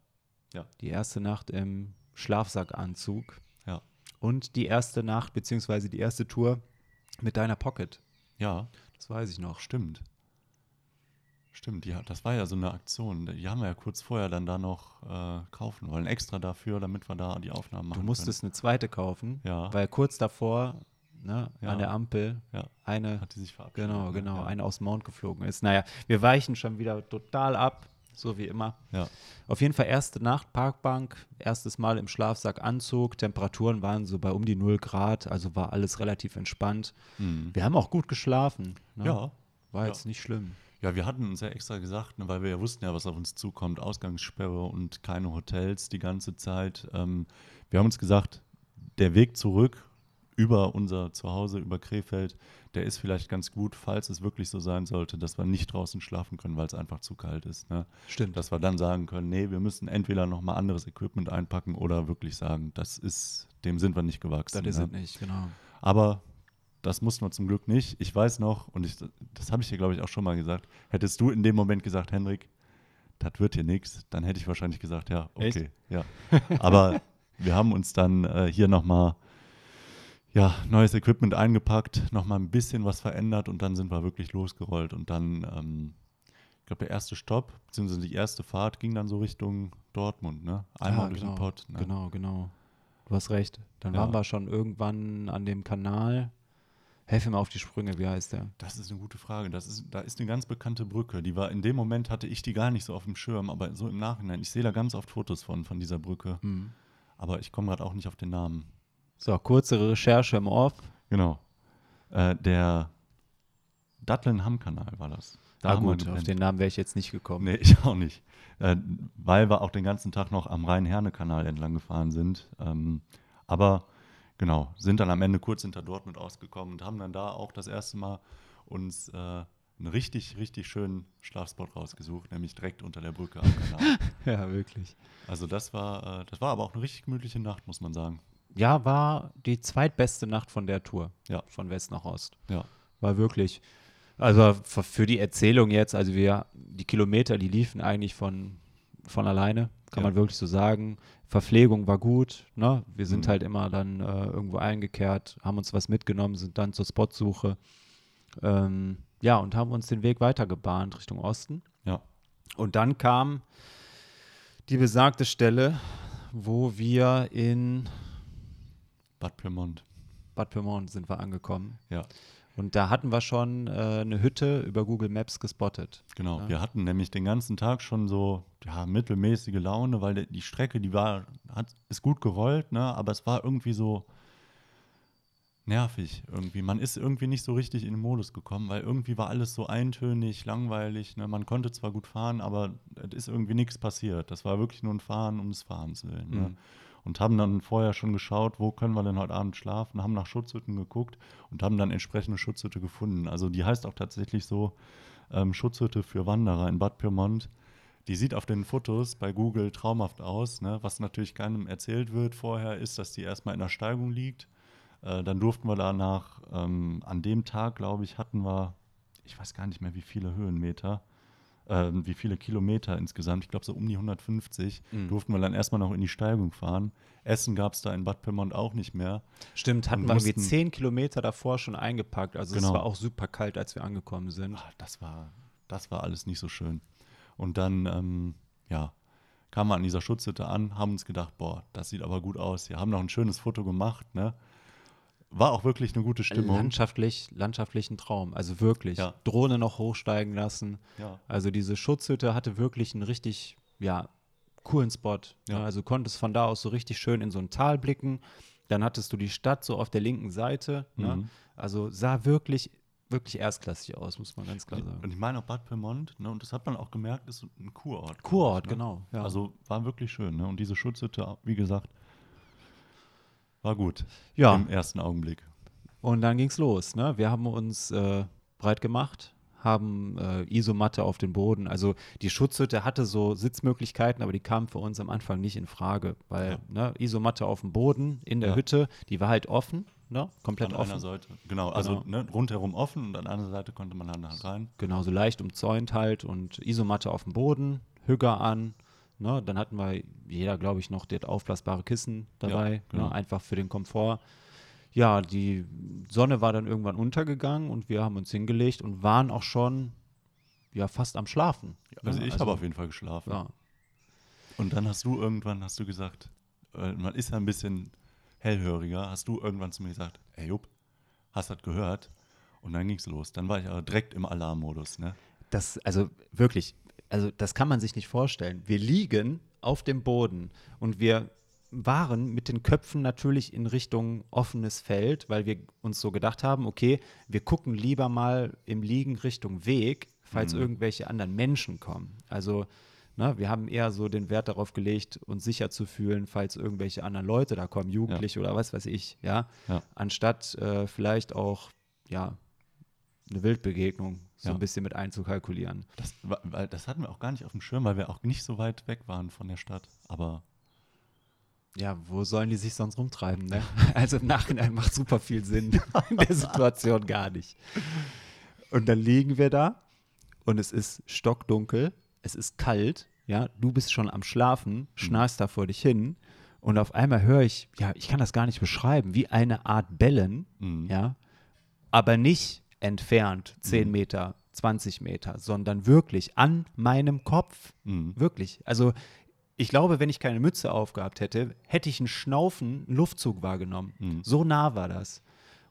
B: Die erste Nacht im Schlafsackanzug.
A: Ja.
B: Und die erste Nacht, beziehungsweise die erste Tour mit deiner Pocket.
A: Ja,
B: Das weiß ich noch.
A: stimmt. Stimmt, ja, das war ja so eine Aktion. Die haben wir ja kurz vorher dann da noch äh, kaufen wollen. Extra dafür, damit wir da die Aufnahmen machen
B: Du musstest eine zweite kaufen,
A: Ja.
B: weil kurz davor ne,
A: Ja.
B: an der Ampel
A: Ja.
B: eine,
A: können. Hat die sich verabschiedet.
B: genau,
A: ne?
B: genau, eine aus dem Mount geflogen ist. Naja, wir weichen schon wieder total ab, so wie immer. Auf jeden Fall erste Nacht, Parkbank, erstes Mal im Schlafsack Anzug, Temperaturen waren so bei um die 0 Grad, also war alles relativ entspannt.
A: Mhm.
B: Wir haben auch gut geschlafen. Ne?
A: Ja.
B: War jetzt nicht schlimm.
A: Ja, wir hatten uns ja extra gesagt, ne, weil wir ja wussten ja, was auf uns zukommt, Ausgangssperre und keine Hotels die ganze Zeit. Ähm, wir haben uns gesagt, der Weg zurück über unser Zuhause, über Krefeld, der ist vielleicht ganz gut, falls es wirklich so sein sollte, dass wir nicht draußen schlafen können, weil es einfach zu kalt ist. Ne?
B: Stimmt.
A: Dass wir dann sagen können, nee, wir müssen entweder nochmal anderes Equipment einpacken oder wirklich sagen, das ist, dem sind wir nicht gewachsen.
B: Das ist
A: ne?
B: es nicht, genau.
A: Aber das mussten wir zum Glück nicht. Ich weiß noch, und ich, das habe ich dir, glaube ich, auch schon mal gesagt, hättest du in dem Moment gesagt, Henrik, das wird hier nichts, dann hätte ich wahrscheinlich gesagt, ja, okay.
B: Echt?
A: Ja. Aber wir haben uns dann äh, hier nochmal ja, neues Equipment eingepackt, nochmal ein bisschen was verändert und dann sind wir wirklich losgerollt. Und dann, ähm, ich glaube, der erste Stopp, beziehungsweise die erste Fahrt ging dann so Richtung Dortmund, ne? Einmal
B: Ja,
A: durch
B: genau,
A: den Pott. Ne?
B: Genau, genau. Du hast recht. Dann
A: Ja.
B: waren wir schon irgendwann an dem Kanal. Helf mir mal auf die Sprünge, wie heißt der?
A: Das ist eine gute Frage. Das ist, da ist eine ganz bekannte Brücke. Die war in dem Moment hatte ich die gar nicht so auf dem Schirm, aber so im Nachhinein. Ich sehe da ganz oft Fotos von, von dieser Brücke.
B: Mhm.
A: Aber ich komme gerade auch nicht auf den Namen.
B: So, kurze Recherche im Off.
A: Genau. Äh, der Datteln-Hamm-Kanal war das. Da
B: ah, gut, auf den Namen wäre ich jetzt nicht gekommen.
A: Nee, ich auch nicht. Äh, weil wir auch den ganzen Tag noch am Rhein-Herne-Kanal entlang gefahren sind. Ähm, aber genau, sind dann am Ende kurz hinter Dortmund ausgekommen und haben dann da auch das erste Mal uns äh, einen richtig, richtig schönen Schlafspot rausgesucht, nämlich direkt unter der Brücke am Kanal.
B: Ja, wirklich.
A: Also das war, äh, das war aber auch eine richtig gemütliche Nacht, muss man sagen.
B: Ja, war die zweitbeste Nacht von der Tour.
A: Ja.
B: Von West nach Ost.
A: Ja.
B: War wirklich. Also für, für die Erzählung jetzt, also wir, die Kilometer, die liefen eigentlich von, von alleine, kann
A: Ja.
B: man wirklich so sagen. Verpflegung war gut, ne? Wir sind
A: Mhm.
B: halt immer dann äh, irgendwo eingekehrt, haben uns was mitgenommen, sind dann zur Spotsuche. Ähm, ja, und haben uns den Weg weitergebahnt Richtung Osten.
A: Ja.
B: Und dann kam die besagte Stelle, wo wir in
A: Bad Pyrmont.
B: Bad Pyrmont sind wir angekommen.
A: Ja,
B: Und da hatten wir schon äh, eine Hütte über Google Maps gespottet.
A: genau.
B: Ja.
A: Wir hatten nämlich den ganzen Tag schon so ja, mittelmäßige Laune, weil die- Strecke, die war, hat, ist gut gerollt, ne? aber es war irgendwie so nervig irgendwie. Man ist irgendwie nicht so richtig in den Modus gekommen, weil irgendwie war alles so eintönig, langweilig. Ne? Man konnte zwar gut fahren, aber es ist irgendwie nichts passiert. Das war wirklich nur ein Fahren um des Fahrens willen. Ne?
B: Mhm.
A: Und haben dann vorher schon geschaut, wo können wir denn heute Abend schlafen, haben nach Schutzhütten geguckt und haben dann entsprechende Schutzhütte gefunden. Also die heißt auch tatsächlich so ähm, Schutzhütte für Wanderer in Bad Pyrmont. Die sieht auf den Fotos bei Google traumhaft aus. Ne? Was natürlich keinem erzählt wird vorher, ist, dass die erstmal in der Steigung liegt. Äh, dann durften wir danach, ähm, an dem Tag, glaube ich, hatten wir, ich weiß gar nicht mehr, wie viele Höhenmeter, ähm, wie viele Kilometer insgesamt, ich glaube so um die 150,
B: Mhm.
A: durften wir dann erstmal noch in die Steigung fahren. Essen gab es da in Bad Pyrmont auch nicht mehr.
B: Stimmt, hatten wir irgendwie zehn Kilometer davor schon eingepackt. Also es
A: Genau.
B: war auch super kalt, als wir angekommen sind.
A: Ah, das war, das war alles nicht so schön. Und dann, ähm, ja, kamen wir an dieser Schutzhütte an, haben uns gedacht, boah, das sieht aber gut aus. Wir haben noch ein schönes Foto gemacht, ne? War auch wirklich eine gute Stimmung.
B: Landschaftlich, landschaftlich ein Traum. Also wirklich.
A: Ja.
B: Drohne noch hochsteigen lassen.
A: Ja.
B: Also diese Schutzhütte hatte wirklich einen richtig, ja, coolen Spot.
A: Ja.
B: Ne? Also konntest von da aus so richtig schön in so ein Tal blicken. Dann hattest du die Stadt so auf der linken Seite. Ne?
A: Mhm.
B: Also sah wirklich, wirklich erstklassig aus, muss man ganz klar
A: Und
B: sagen.
A: ich meine auch Bad Pyrmont, ne, und das hat man auch gemerkt, ist ein Kurort.
B: Kurort,
A: ne?
B: genau. Ja.
A: Also war wirklich schön, ne? Und diese Schutzhütte, wie gesagt, war gut
B: ja.
A: im ersten Augenblick.
B: Und dann ging's los. Ne? Wir haben uns äh, breit gemacht, haben äh, Isomatte auf den Boden. Also die Schutzhütte hatte so Sitzmöglichkeiten, aber die kamen für uns am Anfang nicht in Frage, weil ne, Isomatte auf dem Boden in der
A: Ja.
B: Hütte, die war halt offen, ne? komplett
A: An
B: offen.
A: einer Seite. Genau, also
B: Genau.
A: Ne, rundherum offen und an der anderen Seite konnte man dann halt rein.
B: Genau, so leicht umzäunt halt und Isomatte auf dem Boden, Hügger an. Ne? Dann hatten wir jeder, glaube ich, noch das aufblasbare Kissen dabei,
A: genau.
B: ne? einfach für den Komfort. Ja, die Sonne war dann irgendwann untergegangen und wir haben uns hingelegt und waren auch schon ja fast am Schlafen.
A: Also
B: ne?
A: ich habe auf jeden Fall geschlafen.
B: ja,
A: Und dann hast du irgendwann, hast du gesagt, äh, man ist ja ein bisschen hellhöriger, hast du irgendwann zu mir gesagt, ey Jupp, hast das gehört? Und dann ging's los. Dann war ich aber direkt im Alarmmodus, ne?
B: Das, also wirklich, also das kann man sich nicht vorstellen. Wir liegen auf dem Boden und wir waren mit den Köpfen natürlich in Richtung offenes Feld, weil wir uns so gedacht haben, okay, wir gucken lieber mal im Liegen Richtung Weg, falls irgendwelche anderen Menschen kommen. Also ne, wir haben eher so den Wert darauf gelegt, uns sicher zu fühlen, falls irgendwelche anderen Leute da kommen, Jugendliche oder was weiß ich, ja,
A: Ja.
B: anstatt äh, vielleicht auch, ja, eine Wildbegegnung so
A: Ja.
B: ein bisschen mit einzukalkulieren.
A: Das, weil, das hatten wir auch gar nicht auf dem Schirm, weil wir auch nicht so weit weg waren von der Stadt. Aber
B: Ja, wo sollen die sich sonst rumtreiben, ne? Also im Nachhinein macht super viel Sinn. In der Situation gar nicht. Und dann liegen wir da und es ist stockdunkel, es ist kalt, ja, du bist schon am Schlafen, schnarchst da vor dich hin und auf einmal höre ich, ja, ich kann das gar nicht beschreiben, wie eine Art Bellen,
A: Mhm.
B: ja, aber nicht entfernt 10 Meter, 20 Meter, sondern wirklich an meinem Kopf.
A: Mhm.
B: Wirklich. Also ich glaube, wenn ich keine Mütze aufgehabt hätte, hätte ich einen Schnaufen, einen Luftzug wahrgenommen.
A: Mhm.
B: So nah war das.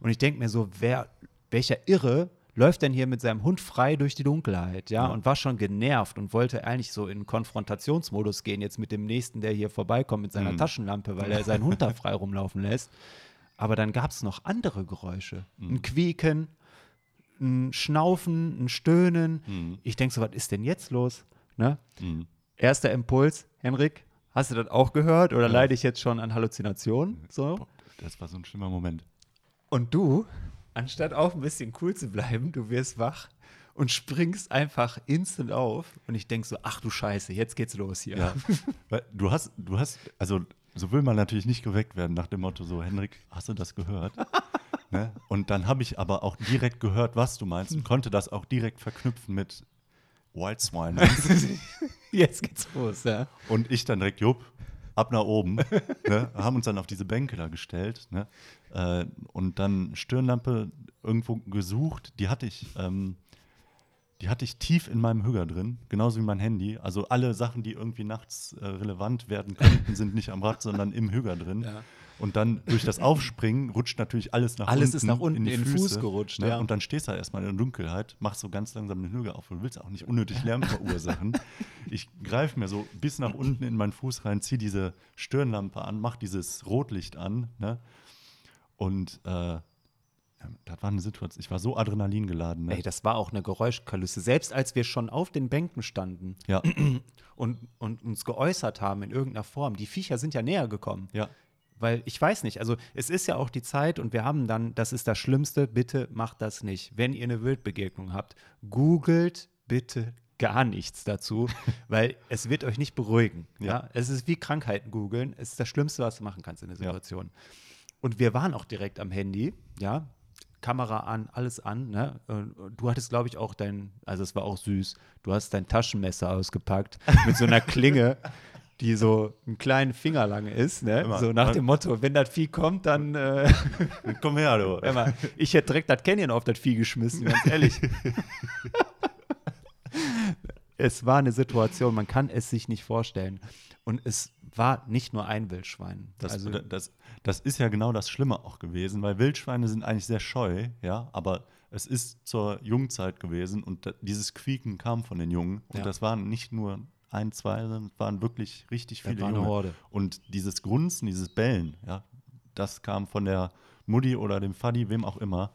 B: Und ich denke mir so, wer, welcher Irre läuft denn hier mit seinem Hund frei durch die Dunkelheit, ja,
A: Ja.
B: und war schon genervt und wollte eigentlich so in Konfrontationsmodus gehen, jetzt mit dem Nächsten, der hier vorbeikommt mit seiner
A: Mhm.
B: Taschenlampe, weil er seinen Hund da frei rumlaufen lässt. Aber dann gab es noch andere Geräusche.
A: Mhm.
B: Ein Quieken, ein Schnaufen, ein Stöhnen.
A: Mhm.
B: Ich denke so, was ist denn jetzt los? Ne?
A: Mhm.
B: Erster Impuls, Henrik, hast du das auch gehört oder leide ich jetzt schon an Halluzinationen? So?
A: Das war so ein schlimmer Moment.
B: Und du, anstatt auch ein bisschen cool zu bleiben, du wirst wach und springst einfach instant auf. Und ich denke so, ach du Scheiße, jetzt geht's los hier.
A: Ja. Weil du hast, du hast, also so will man natürlich nicht geweckt werden nach dem Motto so, Henrik, hast du das gehört? ne? Und dann habe ich aber auch direkt gehört, was du meinst und konnte das auch direkt verknüpfen mit Wildswine.
B: Jetzt geht's los, ja.
A: Und ich dann direkt, Jupp, ab nach oben. ne? Haben uns dann auf diese Bänke da gestellt. Ne? Äh, und dann Stirnlampe irgendwo gesucht. Die hatte ich, ähm, die hatte ich tief in meinem Hüger drin, genauso wie mein Handy. Also alle Sachen, die irgendwie nachts äh, relevant werden könnten, sind nicht am Rad, sondern im Hüger drin.
B: Ja.
A: Und dann durch das Aufspringen rutscht natürlich alles nach
B: Alles
A: unten.
B: ist nach unten
A: die
B: in den Fuß
A: Füße,
B: gerutscht,
A: Ne?
B: ja.
A: Und dann stehst du halt erstmal in der Dunkelheit, machst so ganz langsam den Hügel auf und willst auch nicht unnötig Lärm verursachen. ich greife mir so bis nach unten in meinen Fuß rein, ziehe diese Stirnlampe an, mach dieses Rotlicht an. Ne? Und äh, das war eine Situation, ich war so Adrenalin geladen. Ne?
B: Ey, das war auch eine Geräuschkulisse. Selbst als wir schon auf den Bänken standen
A: ja,
B: und, und uns geäußert haben in irgendeiner Form, die Viecher sind ja näher gekommen.
A: ja.
B: Weil ich weiß nicht, also es ist ja auch die Zeit und wir haben dann, das ist das Schlimmste, bitte macht das nicht. Wenn ihr eine Wildbegegnung habt, googelt bitte gar nichts dazu, weil es wird euch nicht beruhigen. Ja.
A: Ja.
B: Es ist wie Krankheiten googeln, es ist das Schlimmste, was du machen kannst in der Situation. Und wir waren auch direkt am Handy, ja, Kamera an, alles an. Ne? Du hattest, glaube ich, auch dein, also es war auch süß, du hast dein Taschenmesser ausgepackt mit so einer Klinge, die so einen kleinen Finger lang ist. Ne?
A: Immer.
B: So nach dem Motto, wenn das Vieh kommt, dann, äh,
A: Komm her, du.
B: mal, ich hätte direkt das Canyon auf das Vieh geschmissen, ganz ehrlich. es war eine Situation, man kann es sich nicht vorstellen. Und es war nicht nur ein Wildschwein.
A: Das,
B: also,
A: das, das ist ja genau das Schlimme auch gewesen, weil Wildschweine sind eigentlich sehr scheu, ja, aber es ist zur Jungzeit gewesen und dieses Quieken kam von den Jungen und
B: Ja.
A: das waren nicht nur ein, zwei, waren wirklich richtig viele
B: war
A: Junge. Und dieses Grunzen, dieses Bellen, ja, das kam von der Mutti oder dem Faddy, wem auch immer.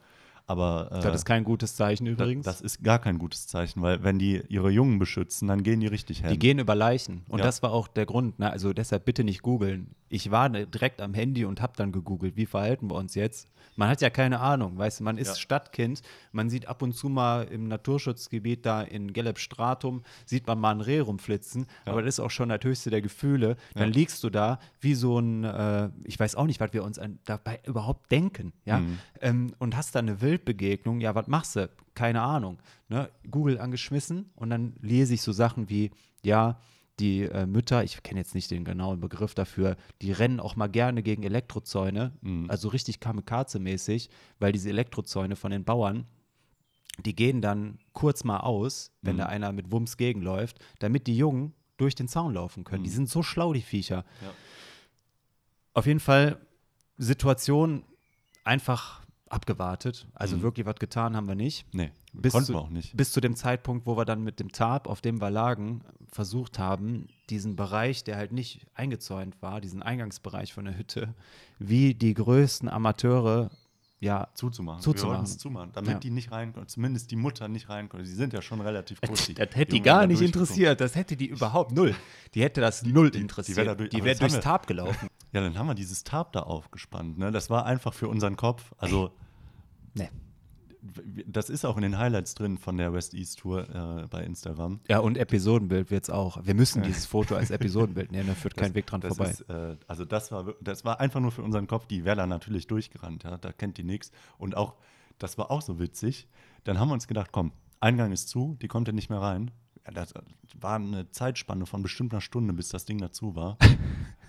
A: Aber äh,
B: das ist kein gutes Zeichen übrigens.
A: das ist gar kein gutes Zeichen, weil wenn die ihre Jungen beschützen, dann gehen die richtig hin.
B: Die gehen über Leichen. Und
A: Ja.
B: das war auch der Grund. Ne? Also deshalb bitte nicht googeln. Ich war ne- direkt am Handy und habe dann gegoogelt, wie verhalten wir uns jetzt. Man hat ja keine Ahnung, weißt du, man ist
A: Ja.
B: Stadtkind, man sieht ab und zu mal im Naturschutzgebiet da in Gelb Stratum, sieht man mal ein Reh rumflitzen, aber das ist auch schon das höchste der Gefühle. Dann liegst du da wie so ein, äh, ich weiß auch nicht, was wir uns an, dabei überhaupt denken, ja, ähm, und hast da eine Wildbegegnung, ja, was machst du? Keine Ahnung. Ne? Google angeschmissen und dann lese ich so Sachen wie, ja, die äh, Mütter, ich kenne jetzt nicht den genauen Begriff dafür, die rennen auch mal gerne gegen Elektrozäune, also richtig kamikaze-mäßig, weil diese Elektrozäune von den Bauern, die gehen dann kurz mal aus, wenn da einer mit Wumms gegenläuft, damit die Jungen durch den Zaun laufen können. Die sind so schlau, die Viecher.
A: Ja.
B: Auf jeden Fall Situation einfach abgewartet. Also wirklich was getan haben wir nicht.
A: nee,
B: Bis
A: konnten
B: zu,
A: wir auch nicht.
B: Bis zu dem Zeitpunkt, wo wir dann mit dem Tarp, auf dem wir lagen, versucht haben, diesen Bereich, der halt nicht eingezäunt war, diesen Eingangsbereich von der Hütte, wie die größten Amateure, ja,
A: zuzumachen.
B: Zuzumachen.
A: Zumachen, damit
B: Ja.
A: die nicht reinkommen, zumindest die Mutter nicht reinkommt. Sie sind ja schon relativ groß.
B: das hätte die gar nicht interessiert. Das hätte die überhaupt null. Die hätte das null interessiert.
A: wär
B: die wäre
A: das haben
B: durchs Tarp gelaufen.
A: Ja, dann haben wir dieses Tarp da aufgespannt. Ne? Das war einfach für unseren Kopf. Also,
B: nee.
A: das ist auch in den Highlights drin von der West East Tour äh, bei Instagram.
B: Ja, und Episodenbild wird es auch. Wir müssen dieses Foto als Episodenbild nehmen, da führt kein Weg dran
A: das
B: vorbei.
A: Ist, äh, also, das war, das war einfach nur für unseren Kopf. Die wäre da natürlich durchgerannt. Ja? Da kennt die nichts. Und auch, das war auch so witzig. Dann haben wir uns gedacht, komm, Eingang ist zu, die kommt ja nicht mehr rein. Ja, das war eine Zeitspanne von bestimmt einer Stunde, bis das Ding dazu war.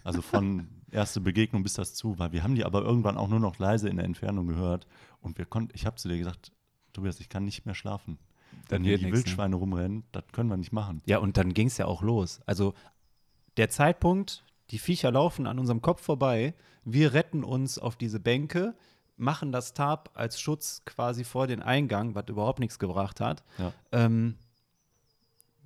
A: Also von erste Begegnung bis das zu war. Wir haben die aber irgendwann auch nur noch leise in der Entfernung gehört. Und wir konnten, ich habe zu dir gesagt, Tobias, ich kann nicht mehr schlafen. Wenn hier die
B: nix, ne?
A: Wildschweine rumrennen, das können wir nicht machen.
B: Ja, und dann ging es ja auch los. Also der Zeitpunkt, die Viecher laufen an unserem Kopf vorbei, wir retten uns auf diese Bänke, machen das Tarp als Schutz quasi vor den Eingang, was überhaupt nichts gebracht hat.
A: Ja.
B: Ähm,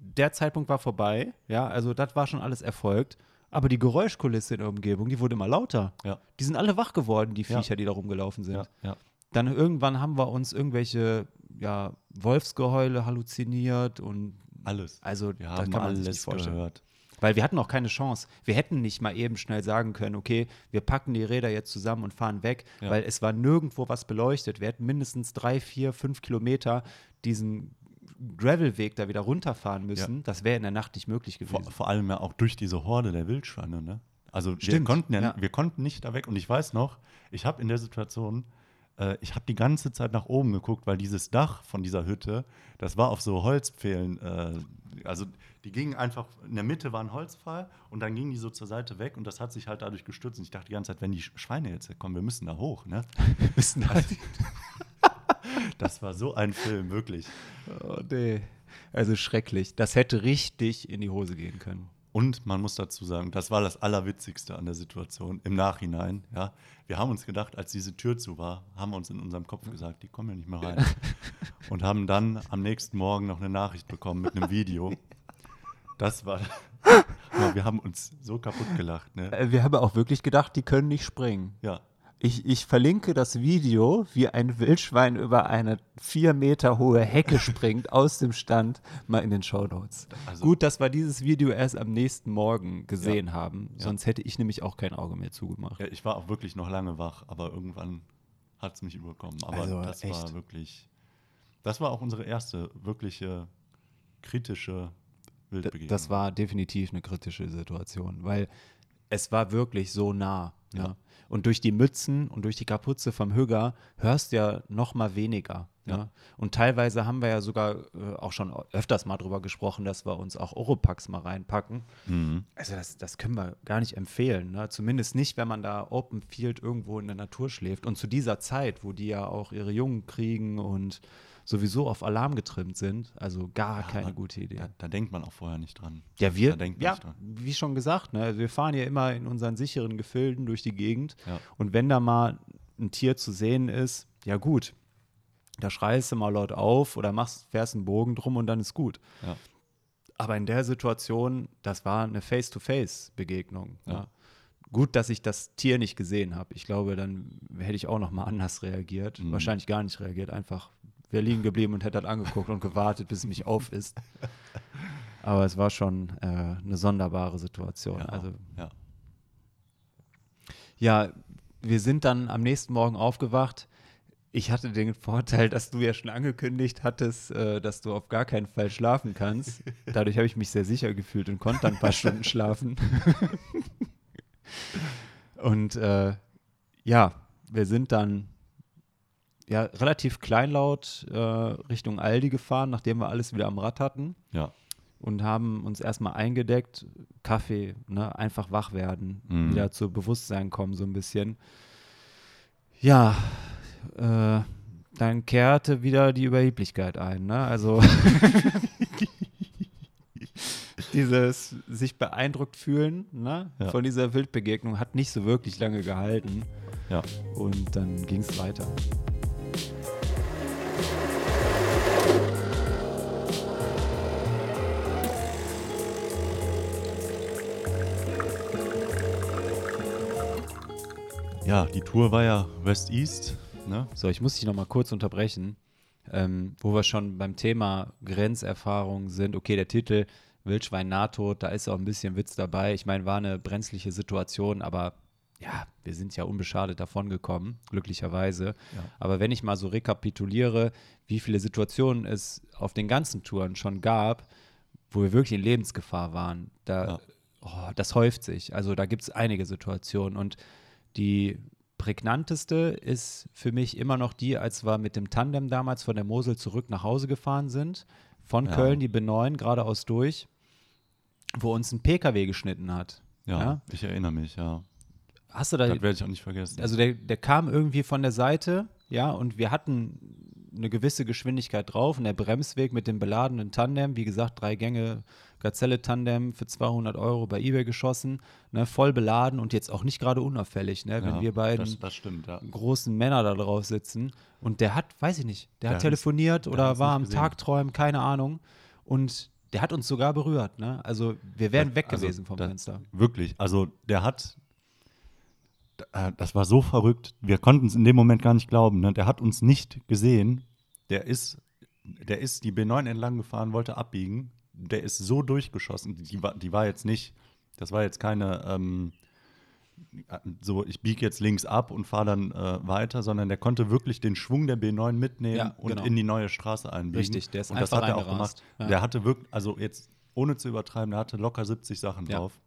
B: der Zeitpunkt war vorbei, ja, also das war schon alles erfolgt. Aber die Geräuschkulisse in der Umgebung, die wurde immer lauter.
A: Ja.
B: Die sind alle wach geworden, die
A: Ja.
B: Viecher, die da rumgelaufen sind.
A: Ja, ja.
B: Dann irgendwann haben wir uns irgendwelche ja, Wolfsgeheule halluziniert und
A: Alles.
B: also
A: Wir
B: das
A: haben
B: kann man sich
A: alles
B: nicht vorstellen.
A: gehört.
B: Weil wir hatten auch keine Chance. Wir hätten nicht mal eben schnell sagen können, okay, wir packen die Räder jetzt zusammen und fahren weg,
A: Ja.
B: weil es war nirgendwo was beleuchtet. Wir hätten mindestens drei, vier, fünf Kilometer diesen Gravelweg da wieder runterfahren müssen. Das wäre in der Nacht nicht möglich
A: Vor,
B: gewesen.
A: vor allem ja auch durch diese Horde der Wildschweine. Ne? Also wir
B: Stimmt,
A: konnten ja,
B: ja.
A: wir konnten nicht da weg. Und ich weiß noch, ich habe in der Situation äh, ich habe die ganze Zeit nach oben geguckt, weil dieses Dach von dieser Hütte, das war auf so Holzpfählen, äh, also die gingen einfach, in der Mitte war ein Holzpfahl und dann gingen die so zur Seite weg und das hat sich halt dadurch gestützt. Und ich dachte die ganze Zeit, wenn die Schweine jetzt kommen, wir müssen da hoch, ne?
B: Wir müssen halt.
A: Das war so ein Film, wirklich.
B: Oh, nee. Also schrecklich. Das hätte richtig in die Hose gehen können.
A: Und man muss dazu sagen, das war das Allerwitzigste an der Situation im Nachhinein. Ja, wir haben uns gedacht, als diese Tür zu war, haben wir uns in unserem Kopf gesagt, die kommen ja nicht mehr rein. Und haben dann am nächsten Morgen noch eine Nachricht bekommen mit einem Video. Das war, wir haben uns so kaputt gelacht. Ne?
B: Äh, Wir haben auch wirklich gedacht, die können nicht springen.
A: Ja,
B: Ich, ich verlinke das Video, wie ein Wildschwein über eine vier Meter hohe Hecke springt aus dem Stand, mal in den Shownotes.
A: Also-
B: Gut, dass wir dieses Video erst am nächsten Morgen gesehen
A: Ja.
B: haben.
A: Ja.
B: Sonst hätte ich nämlich auch kein Auge mehr zugemacht.
A: ja, ich war auch wirklich noch lange wach, aber irgendwann hat es mich überkommen. Aber
B: Also,
A: das war
B: echt.
A: wirklich, das war auch unsere erste wirkliche kritische Wildbegegnung.
B: Das war definitiv eine kritische Situation, weil es war wirklich so nah. Ja.
A: Ja.
B: Und durch die Mützen und durch die Kapuze vom Hügger hörst du ja noch mal weniger. Ja.
A: Ja.
B: Und teilweise haben wir ja sogar äh, auch schon öfters mal drüber gesprochen, dass wir uns auch Oropax mal reinpacken.
A: Mhm.
B: Also das, das können wir gar nicht empfehlen. Ne? Zumindest nicht, wenn man da Open Field irgendwo in der Natur schläft. Und zu dieser Zeit, wo die ja auch ihre Jungen kriegen und sowieso auf Alarm getrimmt sind, also gar keine
A: aber
B: gute Idee.
A: Da, da denkt man auch vorher nicht dran.
B: Ja, wir,
A: Da
B: ja, wie schon gesagt, ne, wir fahren ja immer in unseren sicheren Gefilden durch die Gegend.
A: Ja.
B: Und wenn da mal ein Tier zu sehen ist, ja gut, da schreist du mal laut auf oder machst, fährst einen Bogen drum und dann ist gut.
A: Ja.
B: Aber in der Situation, das war eine Face-to-Face-Begegnung. Ja.
A: Ja.
B: Gut, dass ich das Tier nicht gesehen habe. Ich glaube, dann hätte ich auch noch mal anders reagiert.
A: Mhm.
B: Wahrscheinlich gar nicht reagiert. Einfach wäre liegen geblieben und hätte das angeguckt und gewartet, bis es mich auf ist. Aber es war schon äh, eine sonderbare Situation.
A: Ja,
B: also
A: ja.
B: ja, wir sind dann am nächsten Morgen aufgewacht. Ich hatte den Vorteil, dass du ja schon angekündigt hattest, äh, dass du auf gar keinen Fall schlafen kannst. Dadurch habe ich mich sehr sicher gefühlt und konnte dann ein paar Stunden schlafen. und äh, ja, wir sind dann ja relativ kleinlaut äh, Richtung Aldi gefahren, nachdem wir alles wieder am Rad hatten
A: ja.
B: und haben uns erstmal eingedeckt, Kaffee, ne, einfach wach werden,
A: Mhm.
B: wieder zu Bewusstsein kommen so ein bisschen. Ja, äh, dann kehrte wieder die Überheblichkeit ein, ne? Also dieses sich beeindruckt fühlen, ne,
A: Ja.
B: von dieser Wildbegegnung hat nicht so wirklich lange gehalten
A: ja.
B: und dann ging es weiter.
A: Ja, die Tour war ja West-East. Ne?
B: So, ich muss dich noch mal kurz unterbrechen, ähm, wo wir schon beim Thema Grenzerfahrung sind. Okay, der Titel Wildschwein Nahtod, da ist auch ein bisschen Witz dabei. Ich meine, war eine brenzliche Situation, aber ja, wir sind ja unbeschadet davongekommen, glücklicherweise.
A: Ja.
B: Aber wenn ich mal so rekapituliere, wie viele Situationen es auf den ganzen Touren schon gab, wo wir wirklich in Lebensgefahr waren, da,
A: Ja.
B: oh, das häuft sich. Also da gibt es einige Situationen und die prägnanteste ist für mich immer noch die, als wir mit dem Tandem damals von der Mosel zurück nach Hause gefahren sind, von
A: Ja.
B: Köln die B9 geradeaus durch, wo uns ein PKW geschnitten hat.
A: Ja,
B: Ja?
A: ich erinnere mich, ja.
B: Hast du da,
A: Das werde ich auch nicht vergessen.
B: also der, der kam irgendwie von der Seite, ja, und wir hatten eine gewisse Geschwindigkeit drauf und der Bremsweg mit dem beladenen Tandem, wie gesagt, drei Gänge Gazelle-Tandem für 200 Euro bei Ebay geschossen, ne, voll beladen und jetzt auch nicht gerade unauffällig, ne, wenn
A: ja,
B: wir beiden
A: Das, das stimmt, ja.
B: großen Männer da drauf sitzen und der hat, weiß ich nicht, der,
A: Der
B: hat telefoniert
A: der
B: oder war am
A: gesehen.
B: Tagträumen, keine Ahnung und der hat uns sogar berührt, ne, also wir wären weg
A: Also,
B: gewesen vom
A: da-
B: Fenster.
A: Wirklich. Also der hat, das war so verrückt. Wir konnten es in dem Moment gar nicht glauben. Ne? Der hat uns nicht gesehen. Der ist, der ist die B9 entlang gefahren, wollte abbiegen. Der ist so durchgeschossen. Die war, die war jetzt nicht, das war jetzt keine, ähm, so ich biege jetzt links ab und fahre dann äh, weiter, sondern der konnte wirklich den Schwung der B9 mitnehmen
B: Ja,
A: und
B: genau.
A: in die neue Straße einbiegen.
B: Richtig, der ist
A: und das
B: einfach
A: hat er auch gemacht.
B: Ja.
A: Der hatte wirklich, also jetzt ohne zu übertreiben, der hatte locker 70 Sachen
B: Ja.
A: drauf.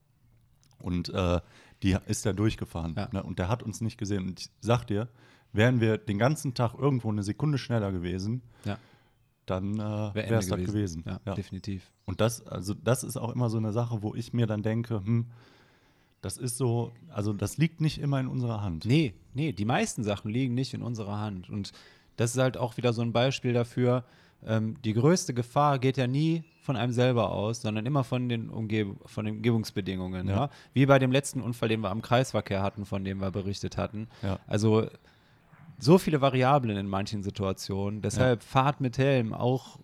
A: Und äh, die ist er durchgefahren.
B: Ja.
A: Ne? Und der hat uns nicht gesehen. Und ich sag dir, wären wir den ganzen Tag irgendwo eine Sekunde schneller gewesen,
B: Ja.
A: dann äh,
B: Wär
A: wäre es das gewesen.
B: Ja,
A: Ja.
B: definitiv.
A: Und das, also das ist auch immer so eine Sache, wo ich mir dann denke, hm, das ist so, also das liegt nicht immer in unserer Hand.
B: Nee, nee, die meisten Sachen liegen nicht in unserer Hand. Und das ist halt auch wieder so ein Beispiel dafür, ähm, die größte Gefahr geht ja nie von einem selber aus, sondern immer von den, Umgeb von den Umgebungsbedingungen.
A: Ja.
B: Ja. Wie bei dem letzten Unfall, den wir am Kreisverkehr hatten, von dem wir berichtet hatten.
A: Ja.
B: Also so viele Variablen in manchen Situationen. Deshalb fahrt mit Helm, auch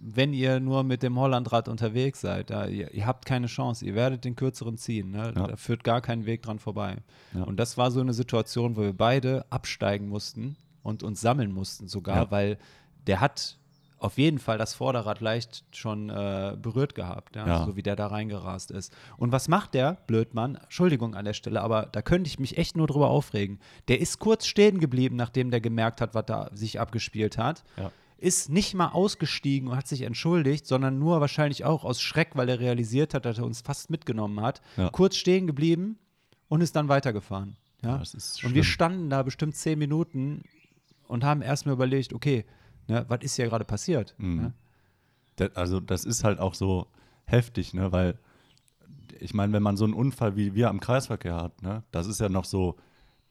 B: wenn ihr nur mit dem Hollandrad unterwegs seid. Da, ihr, ihr habt keine Chance, ihr werdet den kürzeren ziehen. Ne?
A: Ja.
B: Da führt gar kein Weg dran vorbei.
A: Ja.
B: Und das war so eine Situation, wo wir beide absteigen mussten und uns sammeln mussten sogar,
A: Ja.
B: weil der hat auf jeden Fall das Vorderrad leicht schon äh, berührt gehabt, ja,
A: Ja.
B: so wie der da reingerast ist. Und was macht der, Blödmann? Entschuldigung an der Stelle, aber da könnte ich mich echt nur drüber aufregen. Der ist kurz stehen geblieben, nachdem der gemerkt hat, was da sich abgespielt hat.
A: Ja.
B: Ist nicht mal ausgestiegen und hat sich entschuldigt, sondern nur wahrscheinlich auch aus Schreck, weil er realisiert hat, dass er uns fast mitgenommen hat.
A: Ja.
B: Kurz stehen geblieben und ist dann weitergefahren. Ja?
A: Ja, das ist
B: und wir standen da bestimmt zehn Minuten und haben erstmal überlegt, okay, ne, was ist hier gerade passiert?
A: Mhm.
B: Ne?
A: Da- also das ist halt auch so heftig, ne? Weil ich meine, wenn man so einen Unfall wie wir am Kreisverkehr hat, ne, das ist ja noch so,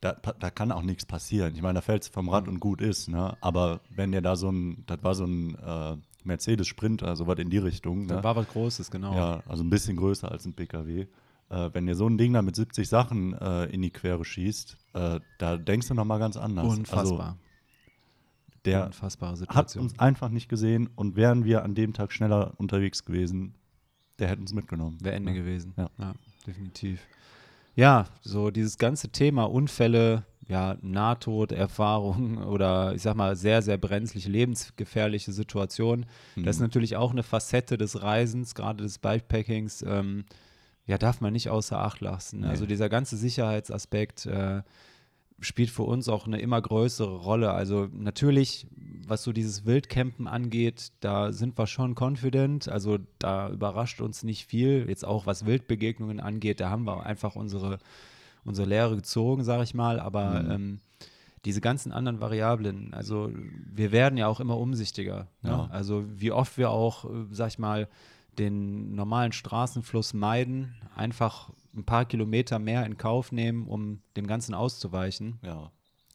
A: da, da kann auch nichts passieren. Ich meine, da fällt es vom Rad und gut ist, ne? Aber wenn der da so ein, das war so ein äh, Mercedes Sprinter, sowas in die Richtung,
B: Da
A: ne?
B: war was Großes, genau.
A: Ja, also ein bisschen größer als ein PKW. Äh, wenn dir so ein Ding da mit 70 Sachen äh, in die Quere schießt, äh, da denkst du nochmal ganz anders.
B: Unfassbar.
A: Also, der
B: Unfassbare
A: hat uns einfach nicht gesehen und wären wir an dem Tag schneller unterwegs gewesen, der hätte uns mitgenommen.
B: Wäre Ende
A: Ja.
B: gewesen.
A: Ja.
B: definitiv. Ja, so dieses ganze Thema Unfälle, ja, Nahtoderfahrung oder ich sag mal sehr, sehr brenzliche, lebensgefährliche Situationen. Das ist
A: Mhm.
B: natürlich auch eine Facette des Reisens, gerade des Bikepackings. Ähm, ja, darf man nicht außer Acht lassen.
A: Nee.
B: Also dieser ganze Sicherheitsaspekt äh, spielt für uns auch eine immer größere Rolle. Also natürlich, was so dieses Wildcampen angeht, da sind wir schon confident. Also da überrascht uns nicht viel. Jetzt auch was Wildbegegnungen angeht, da haben wir einfach unsere, unsere Lehre gezogen, sage ich mal. Aber
A: Mhm.
B: ähm, diese ganzen anderen Variablen, also wir werden ja auch immer umsichtiger. Ne?
A: Ja.
B: Also wie oft wir auch, äh, sag ich mal, den normalen Straßenfluss meiden, einfach ein paar Kilometer mehr in Kauf nehmen, um dem Ganzen auszuweichen.
A: Ja,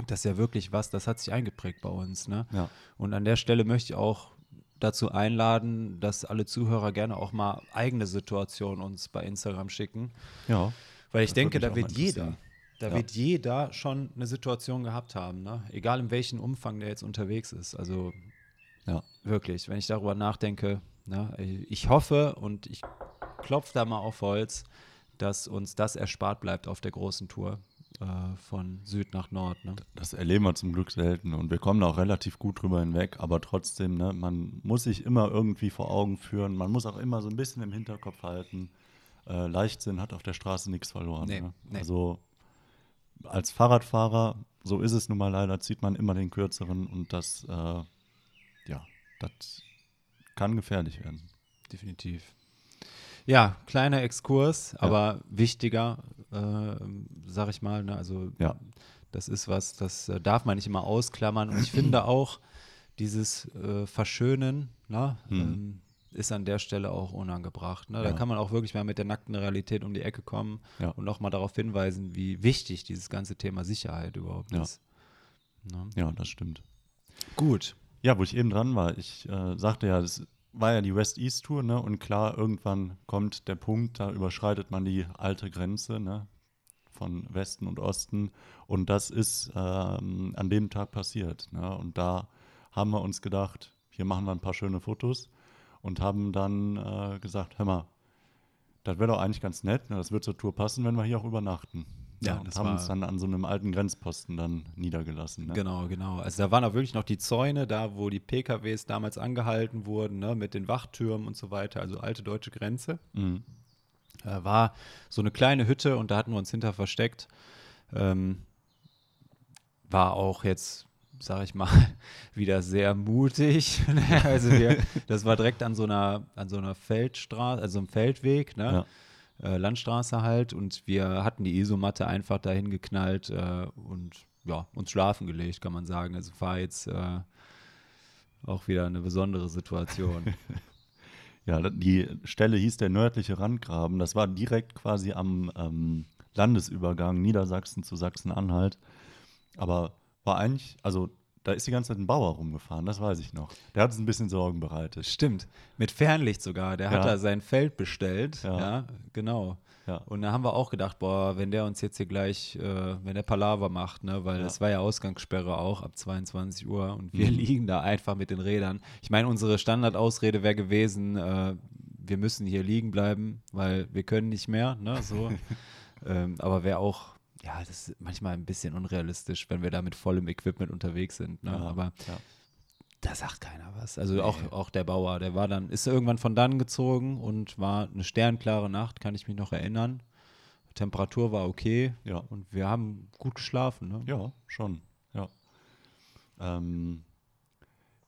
B: Das ist ja wirklich was, das hat sich eingeprägt bei uns. Ne?
A: ja.
B: Und an der Stelle möchte ich auch dazu einladen, dass alle Zuhörer gerne auch mal eigene Situationen uns bei Instagram schicken.
A: ja.
B: Weil ich denke, da wird jeder, da
A: Ja.
B: wird jeder schon eine Situation gehabt haben, ne? Egal in welchem Umfang der jetzt unterwegs ist. Also
A: Ja.
B: wirklich, wenn ich darüber nachdenke, ne? ich hoffe und ich klopfe da mal auf Holz, dass uns das erspart bleibt auf der großen Tour äh, von Süd nach Nord. Ne?
A: Das erleben wir zum Glück selten und wir kommen auch relativ gut drüber hinweg, aber trotzdem, ne, man muss sich immer irgendwie vor Augen führen, man muss auch immer so ein bisschen im Hinterkopf halten, äh, Leichtsinn hat auf der Straße nichts verloren.
B: Nee,
A: ne?
B: nee.
A: Also als Fahrradfahrer, so ist es nun mal leider, zieht man immer den kürzeren und das, äh, ja, das kann gefährlich werden.
B: Definitiv. Ja, kleiner Exkurs, aber wichtiger, äh, sag ich mal. Ne? Also
A: Ja.
B: das ist was, das äh, darf man nicht immer ausklammern. Und ich finde auch, dieses äh, Verschönen ne,
A: Mhm.
B: ähm, ist an der Stelle auch unangebracht. Ne? Da
A: Ja.
B: kann man auch wirklich mal mit der nackten Realität um die Ecke kommen
A: Ja.
B: und auch mal darauf hinweisen, wie wichtig dieses ganze Thema Sicherheit überhaupt
A: Ja.
B: ist. Ne?
A: Ja, das stimmt.
B: Gut.
A: Ja, wo ich eben dran war, ich äh, sagte ja, das war ja die West-East-Tour, ne? Und klar, irgendwann kommt der Punkt, da überschreitet man die alte Grenze, ne? Von Westen und Osten. Und das ist ähm, an dem Tag passiert. Ne? Und da haben wir uns gedacht, hier machen wir ein paar schöne Fotos und haben dann äh, gesagt, hör mal, das wäre doch eigentlich ganz nett, ne? das wird zur Tour passen, wenn wir hier auch übernachten.
B: Ja,
A: und
B: das
A: haben
B: war-
A: uns dann an so einem alten Grenzposten dann niedergelassen. Ne?
B: Genau, genau. Also da waren auch wirklich noch die Zäune, da wo die PKWs damals angehalten wurden, ne, mit den Wachtürmen und so weiter, also alte deutsche Grenze.
A: Mhm.
B: Äh, war so eine kleine Hütte und da hatten wir uns hinter versteckt. Ähm, war auch jetzt, sag ich mal, wieder sehr mutig. ne? also wir, das war direkt an so einer, an so einer Feldstraße, also einem Feldweg, ne? Äh, Landstraße halt und wir hatten die Isomatte einfach dahin geknallt äh, und ja, uns schlafen gelegt, kann man sagen. Also war jetzt äh, auch wieder eine besondere Situation.
A: Ja, die Stelle hieß der nördliche Randgraben. Das war direkt quasi am ähm, Landesübergang Niedersachsen zu Sachsen-Anhalt. Aber war eigentlich, also da ist die ganze Zeit ein Bauer rumgefahren, das weiß ich noch. Der hat uns ein bisschen Sorgen bereitet.
B: Stimmt, mit Fernlicht sogar. Der hat
A: Ja.
B: da sein Feld bestellt. Ja,
A: Ja.
B: genau.
A: Ja.
B: Und da haben wir auch gedacht, boah, wenn der uns jetzt hier gleich, äh, wenn der Palaver macht, ne, weil das war ja Ausgangssperre auch ab 22 Uhr und wir
A: Mhm.
B: liegen da einfach mit den Rädern. Ich meine, unsere Standardausrede wäre gewesen, äh, wir müssen hier liegen bleiben, weil wir können nicht mehr, ne, so. ähm, aber wäre auch, ja, das ist manchmal ein bisschen unrealistisch, wenn wir da mit vollem Equipment unterwegs sind, ne,
A: Ja,
B: aber
A: ja.
B: da sagt keiner was. Also auch, auch der Bauer, der war dann, ist irgendwann von dann gezogen und war eine sternklare Nacht, kann ich mich noch erinnern. Temperatur war okay
A: Ja.
B: und wir haben gut geschlafen. Ne?
A: Ja, schon. Ja. Ähm,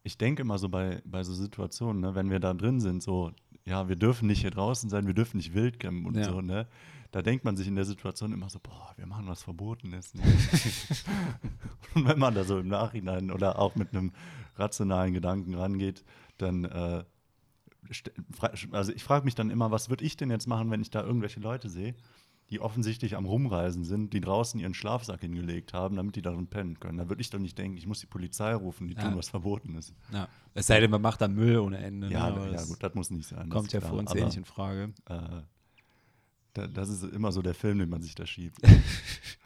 A: ich denke immer so bei, bei so Situationen, ne, wenn wir da drin sind, so, ja, wir dürfen nicht hier draußen sein, wir dürfen nicht wild campen und
B: Ja.
A: so, ne? Da denkt man sich in der Situation immer so, boah, wir machen was Verbotenes. Ne? und wenn man da so im Nachhinein oder auch mit einem rationalen Gedanken rangeht, dann äh, also ich frage mich dann immer, was würde ich denn jetzt machen, wenn ich da irgendwelche Leute sehe, die offensichtlich am Rumreisen sind, die draußen ihren Schlafsack hingelegt haben, damit die darin pennen können. Da würde ich doch nicht denken, ich muss die Polizei rufen, die
B: Ja.
A: tun was Verbotenes.
B: Ja. Es sei denn, man macht da Müll ohne Ende.
A: Ja,
B: ne?
A: Ja gut, das muss nicht sein.
B: kommt ja für uns eh
A: Aber,
B: nicht in Frage.
A: Äh, da, das ist immer so der Film, den man sich da schiebt.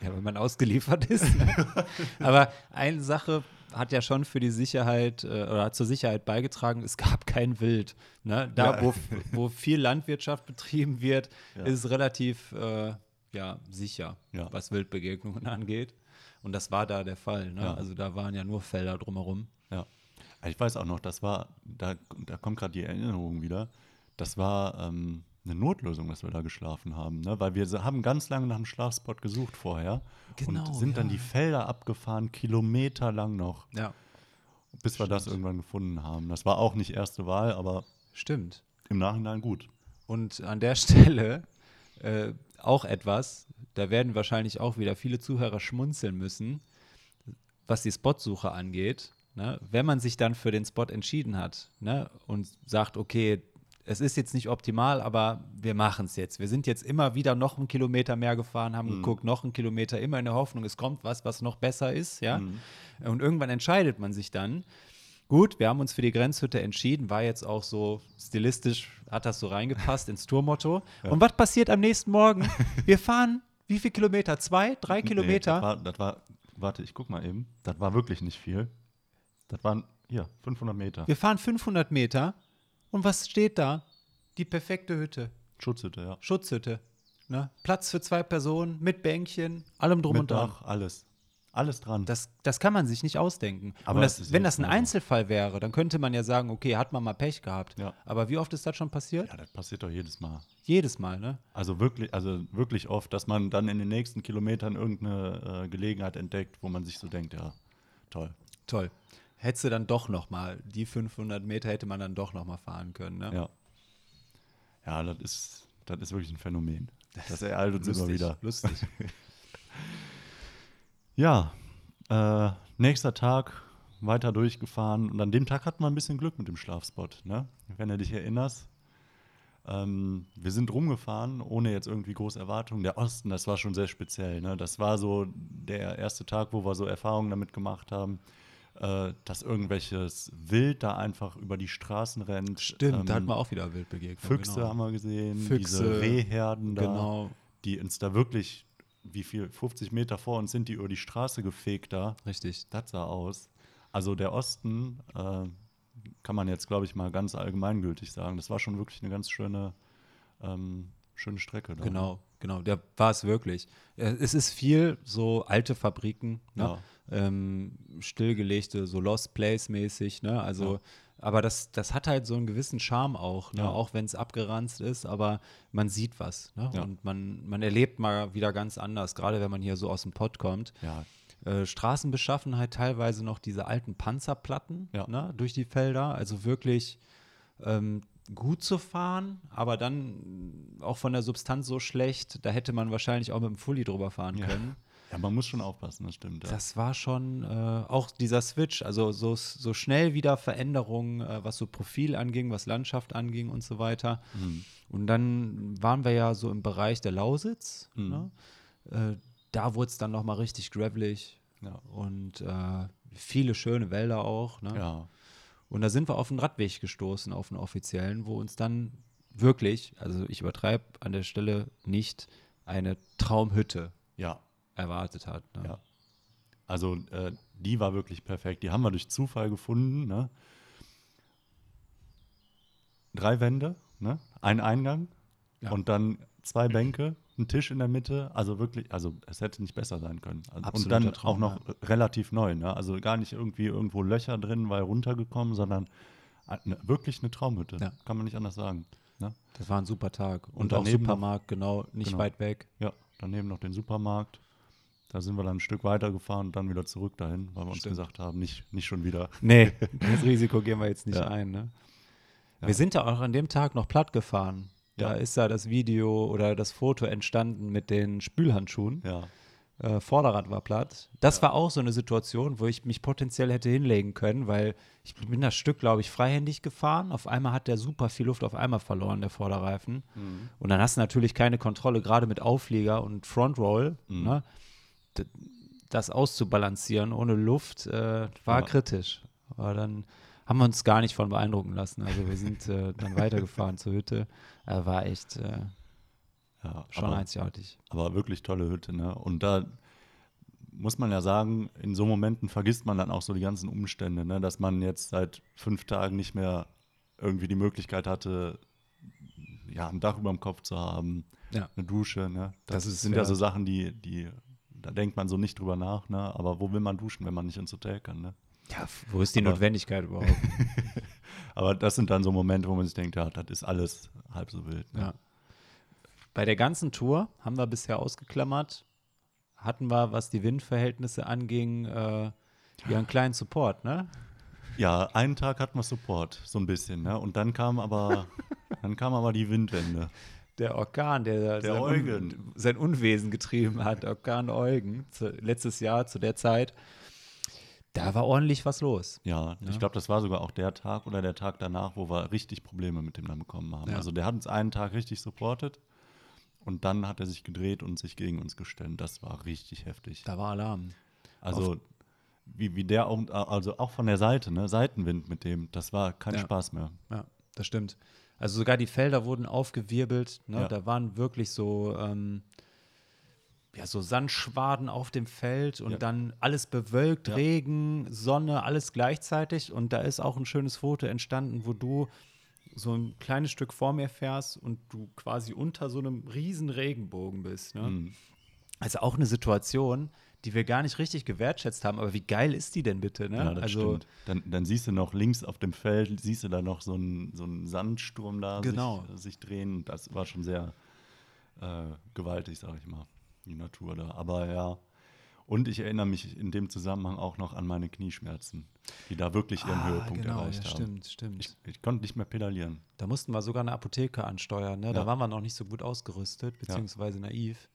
B: Ja, wenn man ausgeliefert ist. Ne? Aber eine Sache hat ja schon für die Sicherheit äh, oder hat zur Sicherheit beigetragen, es gab kein Wild. Ne? Da,
A: Ja.
B: wo, wo viel Landwirtschaft betrieben wird,
A: Ja.
B: ist es relativ äh, ja, sicher,
A: Ja.
B: was Wildbegegnungen angeht. Und das war da der Fall. Ne? Also da waren ja nur Felder drumherum.
A: Ja. Ich weiß auch noch, das war, da, da kommt gerade die Erinnerung wieder, das war ähm, eine Notlösung, dass wir da geschlafen haben, ne? weil wir haben ganz lange nach einem Schlafspot gesucht vorher
B: Genau,
A: und sind dann
B: ja.
A: die Felder abgefahren, kilometerlang noch,
B: Ja,
A: bis wir das irgendwann gefunden haben. Das war auch nicht erste Wahl, aber
B: stimmt.
A: im Nachhinein gut.
B: Und an der Stelle äh, auch etwas, da werden wahrscheinlich auch wieder viele Zuhörer schmunzeln müssen, was die Spotsuche angeht. Ne? Wenn man sich dann für den Spot entschieden hat ne? und sagt, okay, es ist jetzt nicht optimal, aber wir machen es jetzt. Wir sind jetzt immer wieder noch einen Kilometer mehr gefahren, haben geguckt, noch einen Kilometer, immer in der Hoffnung, es kommt was, was noch besser ist. Ja? Und irgendwann entscheidet man sich dann, Gut, wir haben uns für die Grenzhütte entschieden, war jetzt auch so stilistisch, hat das so reingepasst ins Tourmotto. Und was passiert am nächsten Morgen? Wir fahren wie viele Kilometer? Zwei, drei
A: Nee,
B: Kilometer?
A: das, war, das war, warte, ich guck mal eben, das war wirklich nicht viel. Das waren, hier, 500 Meter.
B: wir fahren 500 Meter und was steht da? Die perfekte Hütte,
A: Schutzhütte, ja.
B: Schutzhütte. Ne? Platz für zwei Personen, mit Bänkchen, allem drum
A: Mit
B: und dran.
A: Dach, alles. Alles dran.
B: Das, das kann man sich nicht ausdenken.
A: Aber
B: das, wenn das ein. Einzelfall wäre, dann könnte man ja sagen, okay, hat man mal Pech gehabt.
A: Ja.
B: Aber wie oft ist das schon passiert?
A: ja, das passiert doch jedes Mal.
B: Jedes Mal, ne?
A: Also wirklich, also wirklich oft, dass man dann in den nächsten Kilometern irgendeine äh, Gelegenheit entdeckt, wo man sich so denkt, ja, toll.
B: Toll. Hättest du dann doch noch mal, die 500 Meter hätte man dann doch noch mal fahren können, ne?
A: Ja. Ja, das ist, das ist wirklich ein Phänomen. Das ereilt uns immer
B: Lustig,
A: wieder.
B: lustig.
A: Ja, äh, nächster Tag weiter durchgefahren und an dem Tag hatten wir ein bisschen Glück mit dem Schlafspot, ne? Wenn du dich erinnerst. Ähm, wir sind rumgefahren, ohne jetzt irgendwie große Erwartungen. Der Osten, das war schon sehr speziell. Ne? Das war so der erste Tag, wo wir so Erfahrungen damit gemacht haben, äh, dass irgendwelches Wild da einfach über die Straßen rennt.
B: Stimmt,
A: Ähm,
B: da hatten wir auch wieder Wildbegegnung.
A: Füchse
B: genau.
A: haben wir gesehen,
B: Füchse,
A: diese Rehherden da,
B: Genau,
A: die uns da wirklich, wie viel, 50 Meter vor uns sind die über die Straße gefegt da.
B: richtig.
A: Das sah aus. Also der Osten, äh, kann man jetzt, glaube ich, mal ganz allgemeingültig sagen. Das war schon wirklich eine ganz schöne, ähm, schöne Strecke. Da.
B: Genau, genau. Der war es wirklich. Es ist viel so alte Fabriken, ne? ähm, stillgelegte, so Lost Place mäßig, ne? Also,
A: Ja.
B: aber das, das hat halt so einen gewissen Charme auch, ne?
A: Ja.
B: Auch wenn es abgeranzt ist, aber man sieht was, ne?
A: Ja.
B: Und man, man erlebt mal wieder ganz anders, gerade wenn man hier so aus dem Pott kommt.
A: Ja,
B: Äh, Straßenbeschaffenheit teilweise noch diese alten Panzerplatten
A: Ja.
B: ne, durch die Felder, also wirklich ähm, gut zu fahren, aber dann auch von der Substanz so schlecht, da hätte man wahrscheinlich auch mit dem Fully drüber fahren
A: Ja.
B: können.
A: Ja, man muss schon aufpassen, das stimmt. Ja.
B: Das war schon äh, auch dieser Switch, also so, so schnell wieder Veränderungen, äh, was so Profil anging, was Landschaft anging und so weiter.
A: Mhm.
B: Und dann waren wir ja so im Bereich der Lausitz.
A: Mhm.
B: Ne? Äh, da wurde es dann nochmal richtig gravelig
A: Ja.
B: und äh, viele schöne Wälder auch. Ne?
A: ja.
B: Und da sind wir auf einen Radweg gestoßen, auf einen offiziellen, wo uns dann wirklich, also ich übertreibe an der Stelle nicht, eine Traumhütte
A: Ja.
B: erwartet hat. Ne?
A: Ja. Also äh, die war wirklich perfekt. Die haben wir durch Zufall gefunden. Ne? Drei Wände, ne? ein Eingang
B: Ja.
A: und dann zwei Bänke, ein Tisch in der Mitte. Also wirklich, also es hätte nicht besser sein können. Also, und dann
B: Traum,
A: auch noch relativ neu. Ne? Also gar nicht irgendwie irgendwo Löcher drin, weil runtergekommen, sondern eine, wirklich eine Traumhütte.
B: Ja.
A: Kann man nicht anders sagen. Ne?
B: Das war ein super Tag. Und,
A: Und
B: auch Supermarkt, genau, nicht
A: Genau.
B: weit weg.
A: Ja, daneben noch den Supermarkt. Da sind wir dann ein Stück weiter gefahren und dann wieder zurück dahin, weil wir uns
B: Stimmt.
A: gesagt haben, nicht, nicht schon wieder.
B: Nee, das Risiko gehen wir jetzt nicht
A: Ja.
B: ein. Ne?
A: Ja.
B: Wir sind ja auch an dem Tag noch platt gefahren. Da
A: Ja.
B: ist ja das Video oder das Foto entstanden mit den Spülhandschuhen.
A: Ja,
B: Äh, Vorderrad war platt. Das war auch so eine Situation, wo ich mich potenziell hätte hinlegen können, weil ich bin das Stück, glaube ich, freihändig gefahren. Auf einmal hat der super viel Luft auf einmal verloren, der Vorderreifen. Und dann hast du natürlich keine Kontrolle, gerade mit Auflieger und Frontroll. Ne? D- Das auszubalancieren ohne Luft äh, war
A: Ja.
B: kritisch. Aber dann haben wir uns gar nicht von beeindrucken lassen. Also wir sind äh, dann weitergefahren zur Hütte. Äh, war echt äh,
A: ja
B: schon
A: aber,
B: einzigartig.
A: aber wirklich tolle Hütte. Ne? Und da muss man ja sagen, in so Momenten vergisst man dann auch so die ganzen Umstände, ne? dass man jetzt seit fünf Tagen nicht mehr irgendwie die Möglichkeit hatte, ja, ein Dach über dem Kopf zu haben,
B: Ja.
A: eine Dusche. Ne? Das,
B: Das ist
A: sind ja
B: ja-
A: so Sachen, die, die, da denkt man so nicht drüber nach. Ne? Aber wo will man duschen, wenn man nicht ins Hotel kann? Ne?
B: Ja, wo ist die
A: Aber-
B: Notwendigkeit überhaupt?
A: Aber das sind dann so Momente, wo man sich denkt, ja, das ist alles halb so wild. Ne?
B: Ja. Bei der ganzen Tour haben wir bisher ausgeklammert, hatten wir, was die Windverhältnisse anging, äh, ja einen kleinen Support, ne?
A: Ja, einen Tag hatten wir Support, so ein bisschen, ne? Und dann kam aber, dann kam aber die Windwende.
B: Der Orkan, der,
A: Der
B: sein. Un sein Unwesen getrieben hat, Orkan Eugen, zu, letztes Jahr zu der Zeit, da war ordentlich was los.
A: Ja, ich glaube, das war sogar auch der Tag oder der Tag danach, wo wir richtig Probleme mit dem dann bekommen haben.
B: Ja.
A: Also der hat uns einen Tag richtig supportet und dann hat er sich gedreht und sich gegen uns gestellt. Das war richtig heftig.
B: Da war Alarm.
A: Also wie, wie der auch, also auch von der Seite, ne? Seitenwind mit dem, das war kein
B: Ja.
A: Spaß mehr.
B: Ja, das stimmt. Also sogar die Felder wurden aufgewirbelt. Ne?
A: Ja.
B: Da waren wirklich so, ähm, ja, so Sandschwaden auf dem Feld und
A: Ja.
B: dann alles bewölkt,
A: Ja.
B: Regen, Sonne, alles gleichzeitig. Und da ist auch ein schönes Foto entstanden, wo du so ein kleines Stück vor mir fährst und du quasi unter so einem riesen Regenbogen bist. Ne?
A: Mhm.
B: Also auch eine Situation, die wir gar nicht richtig gewertschätzt haben. Aber wie geil ist die denn bitte? Ne?
A: Ja, das
B: also,
A: stimmt. Dann, dann siehst du noch links auf dem Feld, siehst du da noch so einen, so einen Sandsturm da
B: Genau.
A: sich, sich drehen. Das war schon sehr äh, gewaltig, sag ich mal, die Natur da. Aber ja. Und ich erinnere mich in dem Zusammenhang auch noch an meine Knieschmerzen, die da wirklich ihren
B: Ah,
A: Höhepunkt
B: genau,
A: erreicht
B: ja,
A: haben.
B: Stimmt, stimmt.
A: Ich, ich konnte nicht mehr pedalieren.
B: Da mussten wir sogar eine Apotheke ansteuern. Ne? Da
A: Ja.
B: waren wir noch nicht so gut ausgerüstet, beziehungsweise naiv.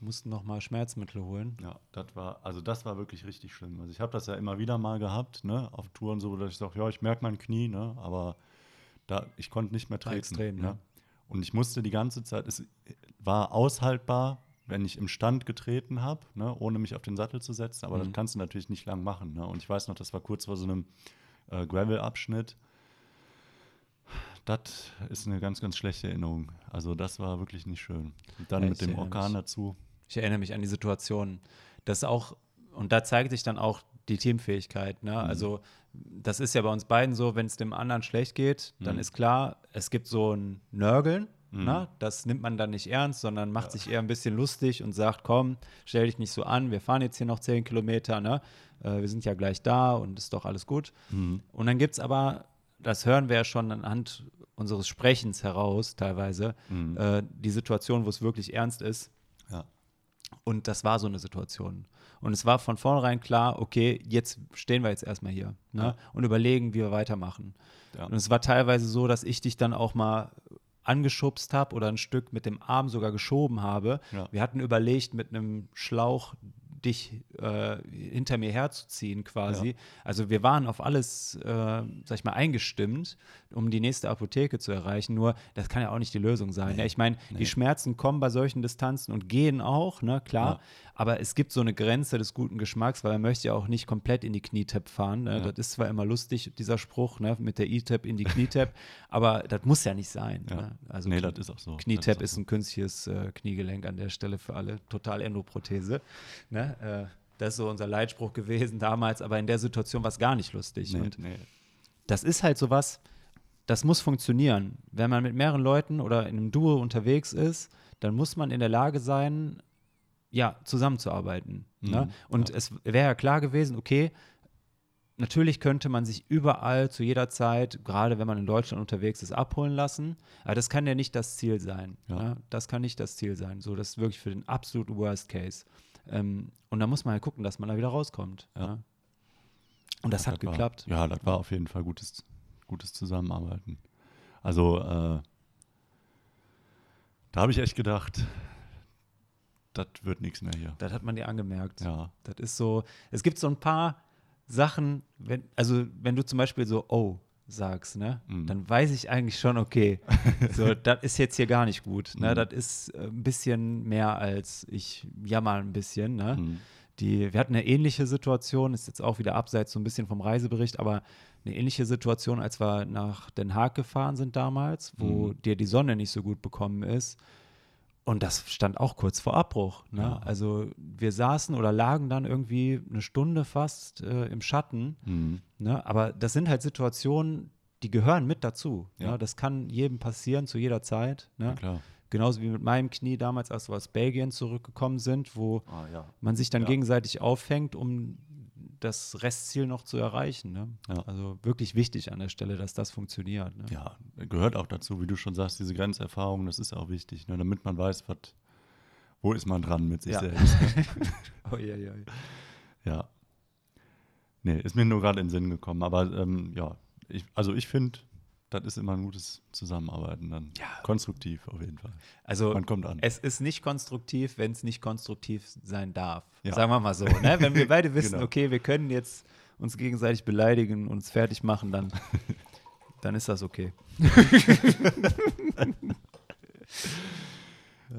B: Mussten noch mal Schmerzmittel holen.
A: Ja, das war, also das war wirklich richtig schlimm. Also ich habe das ja immer wieder mal gehabt, ne, auf Touren so, dass ich sage, ja, ich merke mein Knie, ne, aber da, ich konnte nicht mehr
B: War
A: treten.
B: extrem,
A: ne?
B: ja.
A: Und ich musste die ganze Zeit, es war aushaltbar, wenn ich im Stand getreten habe, ne, ohne mich auf den Sattel zu setzen, aber das kannst du natürlich nicht lang machen. Ne? Und ich weiß noch, das war kurz vor so einem äh, Gravel-Abschnitt. Das ist eine ganz, ganz schlechte Erinnerung. Also das war wirklich nicht schön. Und dann
B: Ja,
A: mit dem Orkan
B: mich.
A: dazu.
B: Ich erinnere mich an die Situation. Das auch, und da zeigt sich dann auch die Teamfähigkeit. Ne? Also, das ist ja bei uns beiden so, wenn es dem anderen schlecht geht, dann ist klar, es gibt so ein Nörgeln. Ne? Das nimmt man dann nicht ernst, sondern macht sich eher ein bisschen lustig und sagt: Komm, stell dich nicht so an, wir fahren jetzt hier noch zehn Kilometer, ne? Äh, wir sind ja gleich da und ist doch alles gut. Und dann gibt es aber, das hören wir ja schon anhand unseres Sprechens heraus, teilweise, äh, die Situation, wo es wirklich ernst ist.
A: Ja.
B: Und das war so eine Situation. Und es war von vornherein klar, okay, jetzt stehen wir jetzt erstmal hier ne?
A: Ja.
B: und überlegen, wie wir weitermachen.
A: Ja.
B: Und es war teilweise so, dass ich dich dann auch mal angeschubst habe oder ein Stück mit dem Arm sogar geschoben habe.
A: Ja.
B: Wir hatten überlegt, mit einem Schlauch dich äh, hinter mir herzuziehen quasi. Also wir waren auf alles, äh, sag ich mal, eingestimmt, um die nächste Apotheke zu erreichen. Nur, das kann ja auch nicht die Lösung sein. Ne? Ich meine, die Schmerzen kommen bei solchen Distanzen und gehen auch, ne, klar.
A: Ja.
B: Aber es gibt so eine Grenze des guten Geschmacks, weil man möchte ja auch nicht komplett in die Knietap fahren. Ne?
A: Ja.
B: Das ist zwar immer lustig, dieser Spruch, ne, mit der E-Tap in die Knietap, aber das muss ja nicht sein.
A: Ja.
B: Ne? Also
A: nee, das ist auch so.
B: Knietap ist
A: auch
B: ein künstliches äh, Kniegelenk an der Stelle für alle. Total Endoprothese. Ne? Äh, das ist so unser Leitspruch gewesen damals, aber in der Situation war es gar nicht lustig.
A: so. Nee,
B: Und
A: nee.
B: das ist halt sowas, das muss funktionieren. Wenn man mit mehreren Leuten oder in einem Duo unterwegs ist, dann muss man in der Lage sein, ja, zusammenzuarbeiten. Ne?
A: Mhm,
B: Und es wäre ja klar gewesen, okay, natürlich könnte man sich überall zu jeder Zeit, gerade wenn man in Deutschland unterwegs ist, abholen lassen. Aber das kann ja nicht das Ziel sein.
A: Ja.
B: Ne? Das kann nicht das Ziel sein. So, das ist wirklich für den absoluten Worst Case. Ähm, und da muss man halt gucken, dass man da wieder rauskommt.
A: Ja.
B: Ne? Und das hat
A: war,
B: geklappt.
A: Ja, das war auf jeden Fall gutes, gutes Zusammenarbeiten. Also, äh, da habe ich echt gedacht, das wird nichts mehr hier.
B: Das hat man dir angemerkt.
A: Ja,
B: Das ist so, es gibt so ein paar Sachen, wenn, also wenn du zum Beispiel so, oh, sagst, ne,
A: Mhm.
B: dann weiß ich eigentlich schon, okay, so, das ist jetzt hier gar nicht gut. Ne?
A: Mhm.
B: Das ist äh, ein bisschen mehr als ich jammer ein bisschen. Ne?
A: Mhm.
B: Die, wir hatten eine ähnliche Situation, ist jetzt auch wieder abseits so ein bisschen vom Reisebericht, aber eine ähnliche Situation, als wir nach Den Haag gefahren sind damals, wo
A: Mhm.
B: dir die Sonne nicht so gut bekommen ist. Und das stand auch kurz vor Abbruch. Ne?
A: Ja.
B: Also wir saßen oder lagen dann irgendwie eine Stunde fast äh, im Schatten.
A: Mhm.
B: Ne? Aber das sind halt Situationen, die gehören mit dazu.
A: Ja.
B: Ne? Das kann jedem passieren zu jeder Zeit. Ne?
A: Ja, klar.
B: Genauso wie mit meinem Knie damals, als wir aus Belgien zurückgekommen sind, wo
A: Ah, ja.
B: man sich dann
A: Ja.
B: gegenseitig auffängt, um das Restziel noch zu erreichen. Ne?
A: Ja.
B: Also wirklich wichtig an der Stelle, dass das funktioniert. Ne?
A: Ja, gehört auch dazu, wie du schon sagst, diese Grenzerfahrung, das ist auch wichtig, ne, damit man weiß, was, wo ist man dran mit sich
B: Ja.
A: selbst.
B: Oh, ja, ja, ja.
A: ja. Nee, ist mir nur gerade in den Sinn gekommen. Aber ähm, ja, ich, also ich finde, das ist immer ein gutes Zusammenarbeiten dann.
B: Ja.
A: Konstruktiv auf jeden Fall.
B: Also
A: Man kommt an.
B: es ist nicht konstruktiv, wenn es nicht konstruktiv sein darf.
A: Ja.
B: Sagen wir mal so. Ne? Wenn wir beide wissen,
A: Genau.
B: okay, wir können jetzt uns gegenseitig beleidigen, uns fertig machen, dann, dann ist das okay.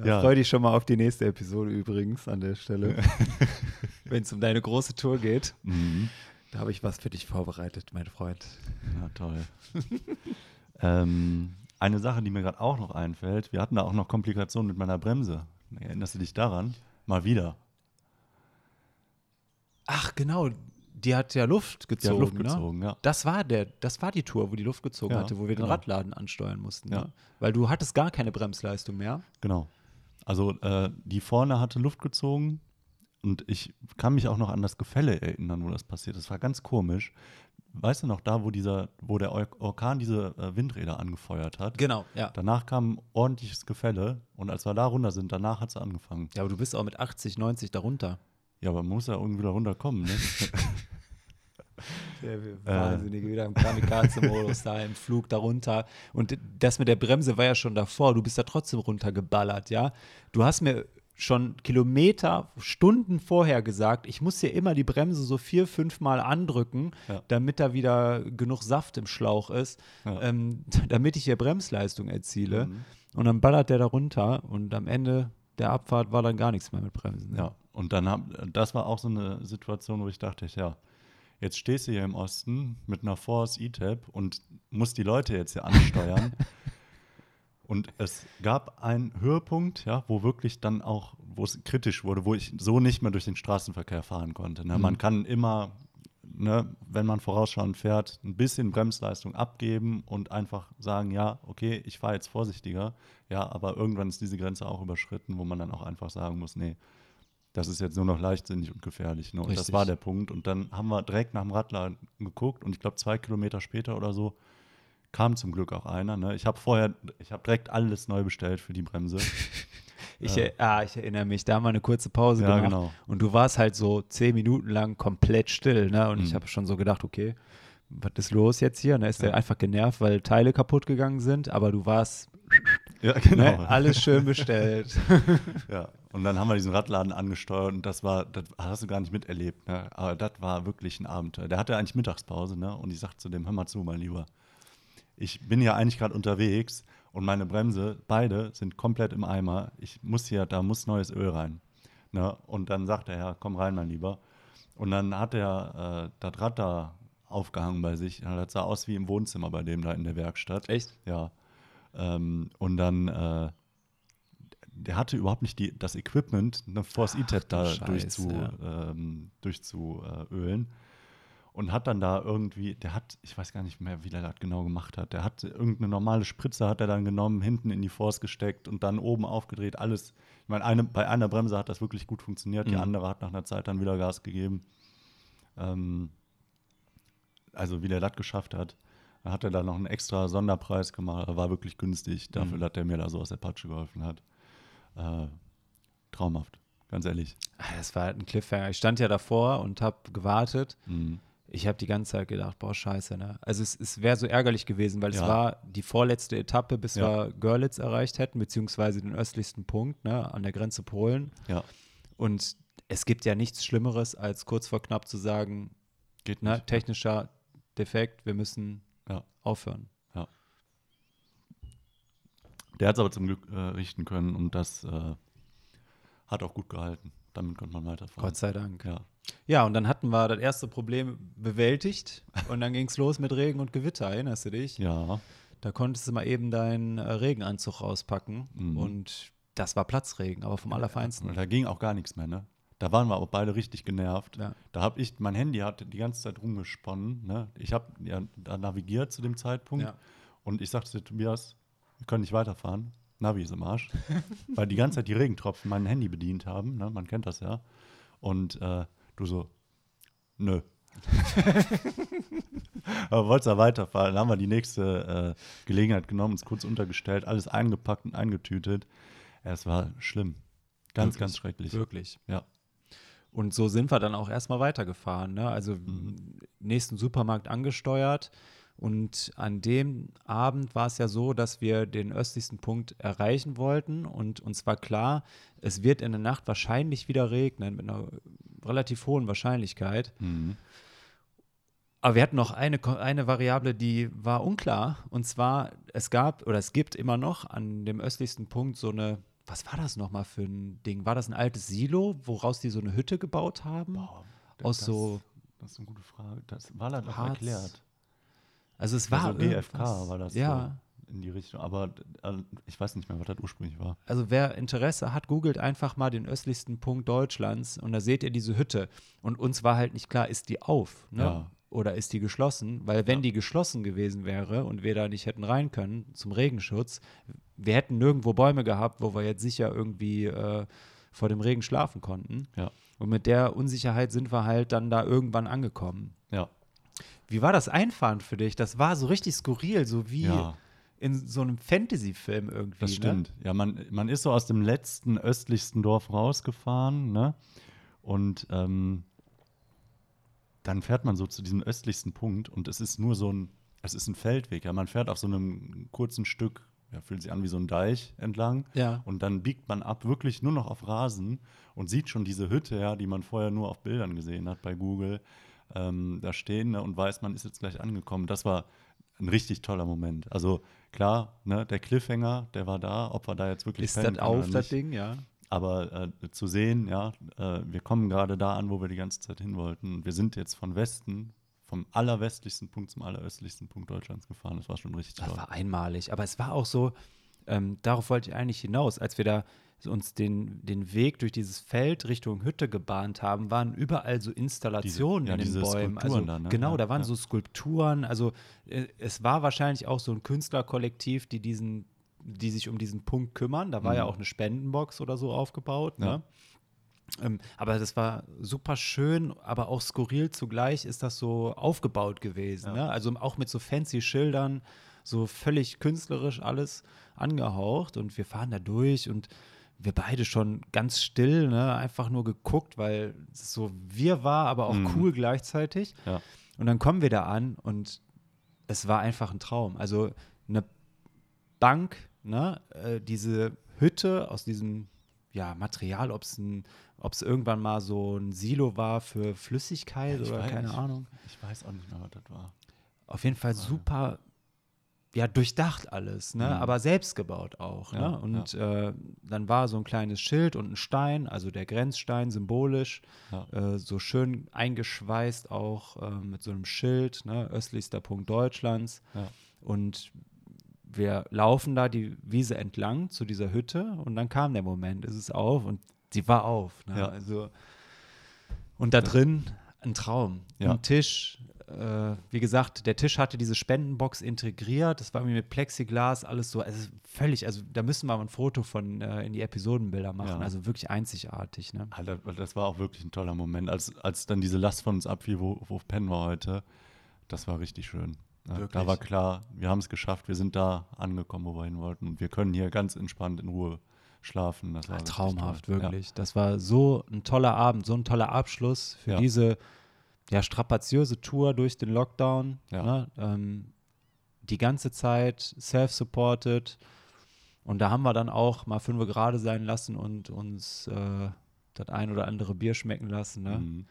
A: Ja.
B: Freu dich schon mal auf die nächste Episode übrigens an der Stelle. Wenn es um deine große Tour geht.
A: Mhm.
B: Da habe ich was für dich vorbereitet, mein Freund.
A: Ja, toll. ähm, eine Sache, die mir gerade auch noch einfällt, wir hatten da auch noch Komplikationen mit meiner Bremse. Erinnerst du dich daran? Mal wieder.
B: Ach, genau. Die hat ja Luft
A: Die
B: gezogen.
A: hat Luft
B: ne?
A: gezogen, ja.
B: Das war der, das war die Tour, wo die Luft gezogen
A: Ja,
B: hatte, wo wir den
A: genau.
B: Radladen ansteuern mussten.
A: Ja.
B: Ne? Weil du hattest gar keine Bremsleistung mehr.
A: Genau. Also äh, die vorne hatte Luft gezogen und ich kann mich auch noch an das Gefälle erinnern, wo das passiert. Das war ganz komisch. Weißt du noch da, wo dieser, wo der Or- Orkan diese äh, Windräder angefeuert hat?
B: Genau, ja.
A: Danach kam ein ordentliches Gefälle und als wir da runter sind, danach hat es angefangen.
B: Ja, aber du bist auch mit 80, 90 darunter.
A: Ja, aber man muss ja irgendwie da runterkommen, ne?
B: Der
A: Äh.
B: Wahnsinnige, wieder im Kamikaze-Modus da im Flug darunter. Und das mit der Bremse war ja schon davor. Du bist da trotzdem runtergeballert, ja. Du hast mir schon Kilometer, Stunden vorher gesagt, ich muss hier immer die Bremse so vier, fünf Mal andrücken,
A: Ja.
B: damit da wieder genug Saft im Schlauch ist,
A: Ja.
B: ähm, damit ich hier Bremsleistung erziele.
A: Mhm.
B: Und dann ballert der da runter und am Ende der Abfahrt war dann gar nichts mehr mit Bremsen. ne?
A: Ja, und dann hab, das war auch so eine Situation, wo ich dachte, ja, jetzt stehst du hier im Osten mit einer Force E-Tab und musst die Leute jetzt hier ansteuern. und es gab einen Höhepunkt, ja, wo wirklich dann auch, wo es kritisch wurde, wo ich so nicht mehr durch den Straßenverkehr fahren konnte. Ne? Man kann immer, ne, wenn man vorausschauend fährt, ein bisschen Bremsleistung abgeben und einfach sagen, ja, okay, ich fahre jetzt vorsichtiger. Ja, aber irgendwann ist diese Grenze auch überschritten, wo man dann auch einfach sagen muss, nee, das ist jetzt nur noch leichtsinnig und gefährlich. Ne? Und das
B: Richtig.
A: war der Punkt. Und dann haben wir direkt nach dem Radladen geguckt und ich glaube, zwei Kilometer später oder so kam zum Glück auch einer. Ne? Ich habe vorher, ich habe direkt alles neu bestellt für die Bremse.
B: Ich, er- ah, ich erinnere mich, da haben wir eine kurze Pause
A: Ja,
B: gemacht.
A: genau.
B: Und du warst halt so zehn Minuten lang komplett still, ne? Und ich
A: Mhm.
B: habe schon so gedacht, okay, was ist los jetzt hier? Und da ist
A: Ja.
B: der einfach genervt, weil Teile kaputt gegangen sind, aber du warst
A: ja, genau.
B: ne, alles schön bestellt.
A: Ja, Und dann haben wir diesen Radladen angesteuert und das war, das hast du gar nicht miterlebt, ne? Aber das war wirklich ein Abenteuer. Der hatte eigentlich Mittagspause, ne? Und ich sagte zu dem, hör mal zu, mein Lieber. Ich bin ja eigentlich gerade unterwegs und meine Bremse, beide sind komplett im Eimer. Ich muss hier, da muss neues Öl rein. Ne? Und dann sagt er, ja, komm rein, mein Lieber. Und dann hat er äh, das Rad da aufgehangen bei sich. Das sah aus wie im Wohnzimmer bei dem da in der Werkstatt.
B: Echt?
A: Ja. Ähm, und dann, äh, der hatte überhaupt nicht die, das Equipment, eine Force E-Tet da
B: Scheiße,
A: durchzu,
B: ja.
A: ähm, durchzuölen. Und hat dann da irgendwie, der hat, ich weiß gar nicht mehr, wie der das genau gemacht hat. Der hat irgendeine normale Spritze hat er dann genommen, hinten in die Force gesteckt und dann oben aufgedreht, alles. Ich meine, eine, bei einer Bremse hat das wirklich gut funktioniert, die
B: Mhm.
A: andere hat nach einer Zeit dann wieder Gas gegeben. Ähm, also wie der das geschafft hat. Hat er da noch einen extra Sonderpreis gemacht. War wirklich günstig dafür,
B: Mhm.
A: dass der mir da so aus der Patsche geholfen hat. Äh, traumhaft, ganz ehrlich.
B: Ah, Das war halt ein Cliffhanger. Ich stand ja davor und habe gewartet.
A: Mhm.
B: Ich habe die ganze Zeit gedacht, boah, scheiße, ne? Also es, es wäre so ärgerlich gewesen, weil es
A: Ja.
B: war die vorletzte Etappe, bis
A: Ja.
B: wir Görlitz erreicht hätten, beziehungsweise den östlichsten Punkt, ne, an der Grenze Polen.
A: Ja,
B: Und es gibt ja nichts Schlimmeres, als kurz vor knapp zu sagen,
A: geht
B: ne,
A: nicht.
B: technischer Defekt, wir müssen
A: Ja.
B: aufhören.
A: Der hat es aber zum Glück äh, richten können und das äh, hat auch gut gehalten. Damit konnte man weiterfahren.
B: Gott sei Dank.
A: Ja.
B: Ja, und dann hatten wir das erste Problem bewältigt und dann ging es los mit Regen und Gewitter, erinnerst du dich?
A: ja,
B: Da konntest du mal eben deinen äh, Regenanzug rauspacken
A: Mhm.
B: und das war Platzregen, aber vom Allerfeinsten.
A: Und da ging auch gar nichts mehr, ne? Da waren wir aber beide richtig genervt.
B: Ja.
A: Da habe ich, mein Handy hat die ganze Zeit rumgesponnen. Ne? Ich habe ja da navigiert zu dem Zeitpunkt
B: Ja.
A: und ich sagte zu Tobias, wir können nicht weiterfahren. Navi ist im Arsch. Weil die ganze Zeit die Regentropfen mein Handy bedient haben. Ne? Man kennt das ja. Und äh, du so, nö. Aber wolltest ja weiterfahren. Dann haben wir die nächste äh, Gelegenheit genommen, uns kurz untergestellt, alles eingepackt und eingetütet. Es war schlimm. Ganz,
B: Wirklich,
A: ganz schrecklich.
B: Wirklich.
A: Ja.
B: Und so sind wir dann auch erstmal weitergefahren. Ne? Also
A: Mhm.
B: nächsten Supermarkt angesteuert. Und an dem Abend war es ja so, dass wir den östlichsten Punkt erreichen wollten. Und uns war klar, es wird in der Nacht wahrscheinlich wieder regnen, mit einer relativ hohen Wahrscheinlichkeit.
A: Mhm.
B: Aber wir hatten noch eine, eine Variable, die war unklar. Und zwar, es gab oder es gibt immer noch an dem östlichsten Punkt so eine, was war das nochmal für ein Ding? War das ein altes Silo, woraus die so eine Hütte gebaut haben?
A: Boah,
B: Aus
A: das,
B: so-
A: Das ist eine gute Frage. Das war leider erklärt.
B: Also es
A: War
B: war
A: so GFK war das
B: Ja,
A: so in die Richtung. Aber äh, ich weiß nicht mehr, was das ursprünglich war.
B: also wer Interesse hat, googelt einfach mal den östlichsten Punkt Deutschlands und da seht ihr diese Hütte. Und uns war halt nicht klar, ist die auf? Ne?
A: Ja.
B: Oder ist die geschlossen? Weil wenn
A: Ja.
B: die geschlossen gewesen wäre und wir da nicht hätten rein können zum Regenschutz, wir hätten nirgendwo Bäume gehabt, wo wir jetzt sicher irgendwie äh, vor dem Regen schlafen konnten.
A: Ja.
B: Und mit der Unsicherheit sind wir halt dann da irgendwann angekommen.
A: Ja.
B: Wie war das Einfahren für dich? Das war so richtig skurril, so wie
A: Ja,
B: in so einem Fantasy-Film irgendwie.
A: das
B: Ne?
A: stimmt. Ja, man, man ist so aus dem letzten östlichsten Dorf rausgefahren, ne? Und ähm, dann fährt man so zu diesem östlichsten Punkt und es ist nur so ein, es ist ein Feldweg. Ja, man fährt auf so einem kurzen Stück, ja, fühlt sich an wie so ein Deich entlang.
B: Ja.
A: Und dann biegt man ab, wirklich nur noch auf Rasen und sieht schon diese Hütte, ja, die man vorher nur auf Bildern gesehen hat bei Google, ähm, da stehen ne, und weiß, man ist jetzt gleich angekommen. Das war ein richtig toller Moment. Also klar, ne, der Cliffhanger, der war da, ob wir da jetzt wirklich
B: Ist das auf, das. Ding, ja?
A: Aber äh, zu sehen, ja, äh, wir kommen gerade da an, wo wir die ganze Zeit hin wollten. Wir sind jetzt von Westen, vom allerwestlichsten Punkt zum alleröstlichsten Punkt Deutschlands gefahren. Das war schon richtig
B: Das
A: toll.
B: war einmalig. Aber es war auch so, ähm, darauf wollte ich eigentlich hinaus, als wir da uns den, den Weg durch dieses Feld Richtung Hütte gebahnt haben, waren überall so Installationen
A: Diese- ja,
B: in den
A: diese
B: Bäumen. Also,
A: Skulpturen da, ne?
B: Genau,
A: Ja,
B: da waren
A: ja.
B: so Skulpturen. Also äh, es war wahrscheinlich auch so ein Künstlerkollektiv, die diesen, die sich um diesen Punkt kümmern. Da war ja
A: Mhm.
B: auch eine Spendenbox oder so aufgebaut.
A: Ja.
B: Ne? Ähm, aber das war super schön, aber auch skurril zugleich ist das so aufgebaut gewesen.
A: Ja.
B: Ne? Also auch mit so fancy Schildern, so völlig künstlerisch alles angehaucht. Und wir fahren da durch und wir beide schon ganz still, ne? einfach nur geguckt, weil es so wir war, aber auch
A: Mhm.
B: cool gleichzeitig.
A: Ja.
B: Und dann kommen wir da an und es war einfach ein Traum. Also eine Bank, ne? äh, diese Hütte aus diesem ja, Material, ob es irgendwann mal so ein Silo war für Flüssigkeit
A: Ich
B: oder
A: weiß-
B: keine Ahnung.
A: Ich weiß auch nicht mehr, was das war.
B: Auf jeden Fall super, ja, durchdacht alles, ne?
A: Mhm.
B: aber selbst gebaut auch.
A: Ja,
B: ne? Und äh, dann war so ein kleines Schild und ein Stein, also der Grenzstein symbolisch,
A: Ja.
B: äh, so schön eingeschweißt auch äh, mit so einem Schild, ne? östlichster Punkt Deutschlands.
A: Ja.
B: Und wir laufen da die Wiese entlang zu dieser Hütte und dann kam der Moment, ist es auf und sie war auf. Ne?
A: Ja.
B: Also, und da drin ein Traum.
A: Ja.
B: Ein Tisch. Äh, wie gesagt, der Tisch hatte diese Spendenbox integriert. Das war irgendwie mit Plexiglas, alles so. Also völlig, also da müssen wir mal ein Foto von äh, in die Episodenbilder machen.
A: Ja.
B: Also wirklich einzigartig. Ne?
A: Alter, das war auch wirklich ein toller Moment. Als, als dann diese Last von uns abfiel, wo, wo pennen wir heute, das war richtig schön. Ja, da war klar, wir haben es geschafft, wir sind da angekommen, wo wir hin wollten. Und wir können hier ganz entspannt in Ruhe schlafen. Das war richtig
B: Traumhaft,
A: toll.
B: wirklich. Das war so ein toller Abend, so ein toller Abschluss für
A: Ja.
B: diese ja, strapaziöse Tour durch den Lockdown.
A: Ja.
B: Ne? Ähm, die ganze Zeit self-supported. Und da haben wir dann auch mal fünf gerade sein lassen und uns äh, das ein oder andere Bier schmecken lassen.
A: Ja.
B: Ne?
A: Mhm.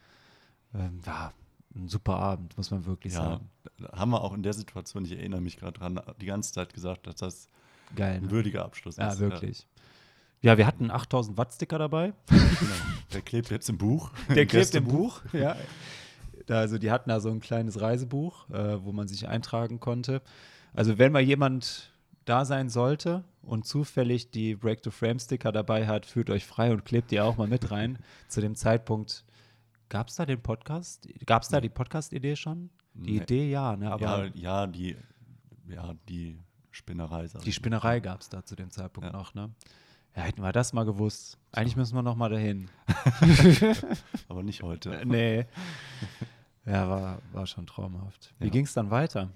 B: Ähm, ja, ein super Abend, muss man wirklich
A: Ja,
B: sagen.
A: haben wir auch in der Situation, ich erinnere mich gerade dran, die ganze Zeit gesagt, dass das
B: Geil.
A: ein
B: Ne?
A: würdiger Abschluss
B: Ja,
A: ist.
B: wirklich. Ja, wir hatten 8000 Watt Sticker dabei.
A: Ja, genau. Der klebt jetzt im Buch.
B: Der klebt im Buch. Ja. Also die hatten da so ein kleines Reisebuch, äh, wo man sich eintragen konnte. Also wenn mal jemand da sein sollte und zufällig die Break to Frame Sticker dabei hat, fühlt euch frei und klebt die auch mal mit rein. Zu dem Zeitpunkt gab es da den Podcast? Gab es da die Podcast-Idee schon? Die
A: Nee.
B: Idee ja, ne? aber
A: ja, ja, die, ja, die Spinnerei.
B: die. Spinnerei gab es da zu dem Zeitpunkt
A: Ja.
B: noch. Ne? Ja, hätten wir das mal gewusst. Eigentlich müssen wir noch mal dahin.
A: Aber nicht heute.
B: nee. Ja, war, war schon traumhaft. Wie
A: Ja.
B: ging es dann weiter?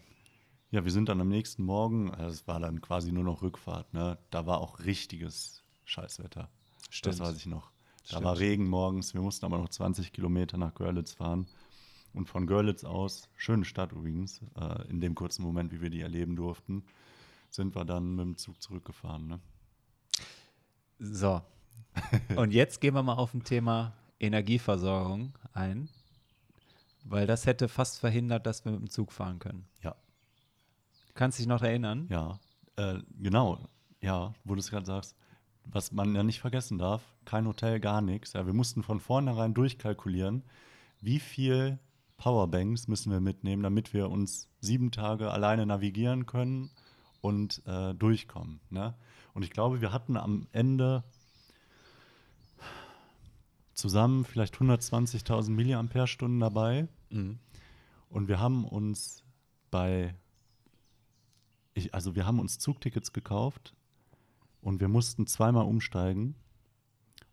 A: Ja, wir sind dann am nächsten Morgen, also es war dann quasi nur noch Rückfahrt, ne? Da war auch richtiges Scheißwetter. Das weiß ich noch. Da
B: Stimmt.
A: war Regen morgens, wir mussten aber noch 20 Kilometer nach Görlitz fahren. Und von Görlitz aus, schöne Stadt übrigens, äh, in dem kurzen Moment, wie wir die erleben durften, sind wir dann mit dem Zug zurückgefahren. Ne?
B: So. Und jetzt gehen wir mal auf ein Thema Energieversorgung ein, weil das hätte fast verhindert, dass wir mit dem Zug fahren können.
A: Ja,
B: Kannst dich noch erinnern?
A: ja, äh, genau, ja, wo du es gerade sagst. Was man ja nicht vergessen darf, kein Hotel, gar nichts. Ja, wir mussten von vornherein durchkalkulieren, wie viel Powerbanks müssen wir mitnehmen, damit wir uns sieben Tage alleine navigieren können und äh, durchkommen. Ne? Und ich glaube, wir hatten am Ende zusammen vielleicht 120.000 Milliampere-Stunden dabei.
B: Mhm.
A: Und wir haben uns bei, ich, also wir haben uns Zugtickets gekauft und wir mussten zweimal umsteigen.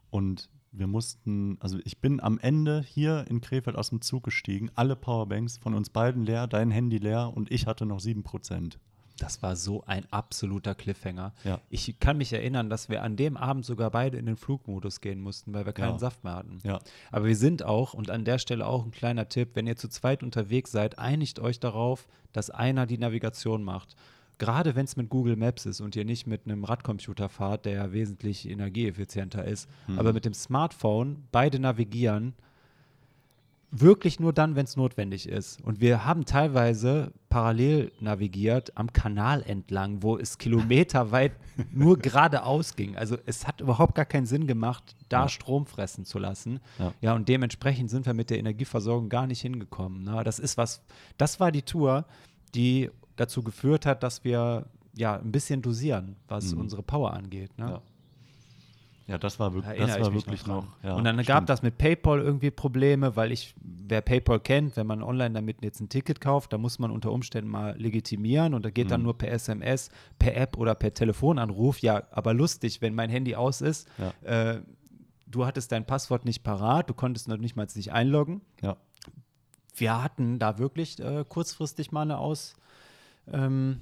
A: Und wir mussten, also ich bin am Ende hier in Krefeld aus dem Zug gestiegen, alle Powerbanks von uns beiden leer, dein Handy leer und ich hatte noch 7%.
B: Das war so ein absoluter Cliffhanger.
A: Ja.
B: Ich kann mich erinnern, dass wir an dem Abend sogar beide in den Flugmodus gehen mussten, weil wir keinen
A: Ja.
B: Saft mehr hatten.
A: Ja,
B: Aber wir sind auch, und an der Stelle auch ein kleiner Tipp, wenn ihr zu zweit unterwegs seid, einigt euch darauf, dass einer die Navigation macht. Gerade wenn es mit Google Maps ist und ihr nicht mit einem Radcomputer fahrt, der ja wesentlich energieeffizienter ist, aber mit dem Smartphone beide navigieren, wirklich nur dann, wenn es notwendig ist. Und wir haben teilweise parallel navigiert am Kanal entlang, wo es kilometerweit nur geradeaus ging. Also es hat überhaupt gar keinen Sinn gemacht, da
A: Ja.
B: Strom fressen zu lassen.
A: Ja.
B: Ja, und dementsprechend sind wir mit der Energieversorgung gar nicht hingekommen. Ne? Das ist was, das war die Tour, die dazu geführt hat, dass wir ja ein bisschen dosieren, was
A: Mhm.
B: unsere Power angeht. Ne?
A: ja. Ja, das war, wirklich, das war wirklich
B: dran.
A: noch. ja,
B: und dann gab
A: stimmt.
B: das mit PayPal irgendwie Probleme, weil ich, wer PayPal kennt, wenn man online damit jetzt ein Ticket kauft, da muss man unter Umständen mal legitimieren und da geht dann
A: Mhm.
B: nur per SMS, per App oder per Telefonanruf. Ja, aber lustig, wenn mein Handy aus ist.
A: Ja.
B: Äh, du hattest dein Passwort nicht parat, du konntest noch nicht mal nicht einloggen.
A: Ja.
B: Wir hatten da wirklich äh, kurzfristig mal eine Aus. Ähm,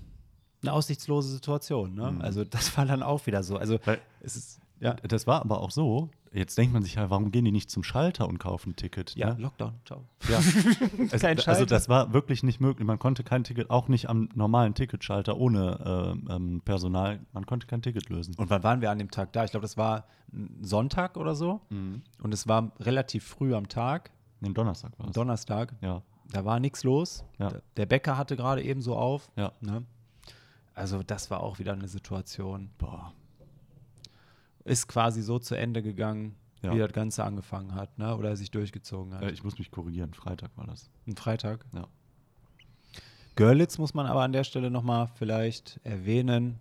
B: eine aussichtslose Situation. Ne?
A: Mhm.
B: Also das war dann auch wieder so. Also
A: Weil-
B: es ist Ja.
A: Das war aber auch so. Jetzt denkt man sich ja, warum gehen die nicht zum Schalter und kaufen ein Ticket?
B: Ja,
A: ne?
B: Lockdown, ciao.
A: Ja. es, also das war wirklich nicht möglich. Man konnte kein Ticket, auch nicht am normalen Ticketschalter ohne äh, ähm, Personal, man konnte kein Ticket lösen.
B: Und wann waren wir an dem Tag da? Ich glaube, das war Sonntag oder so. Und es war relativ früh am Tag,
A: Den Donnerstag war es.
B: Donnerstag.
A: Ja,
B: Da war nichts los.
A: Ja.
B: Der- Der Bäcker hatte gerade eben so auf.
A: ja.
B: Ne? Also das war auch wieder eine Situation.
A: Boah.
B: Ist quasi so zu Ende gegangen,
A: Ja.
B: wie das Ganze angefangen hat, ne? Oder sich durchgezogen hat.
A: Äh, ich muss mich korrigieren, Freitag war das.
B: Ein Freitag.
A: Ja.
B: Görlitz muss man aber an der Stelle nochmal vielleicht erwähnen.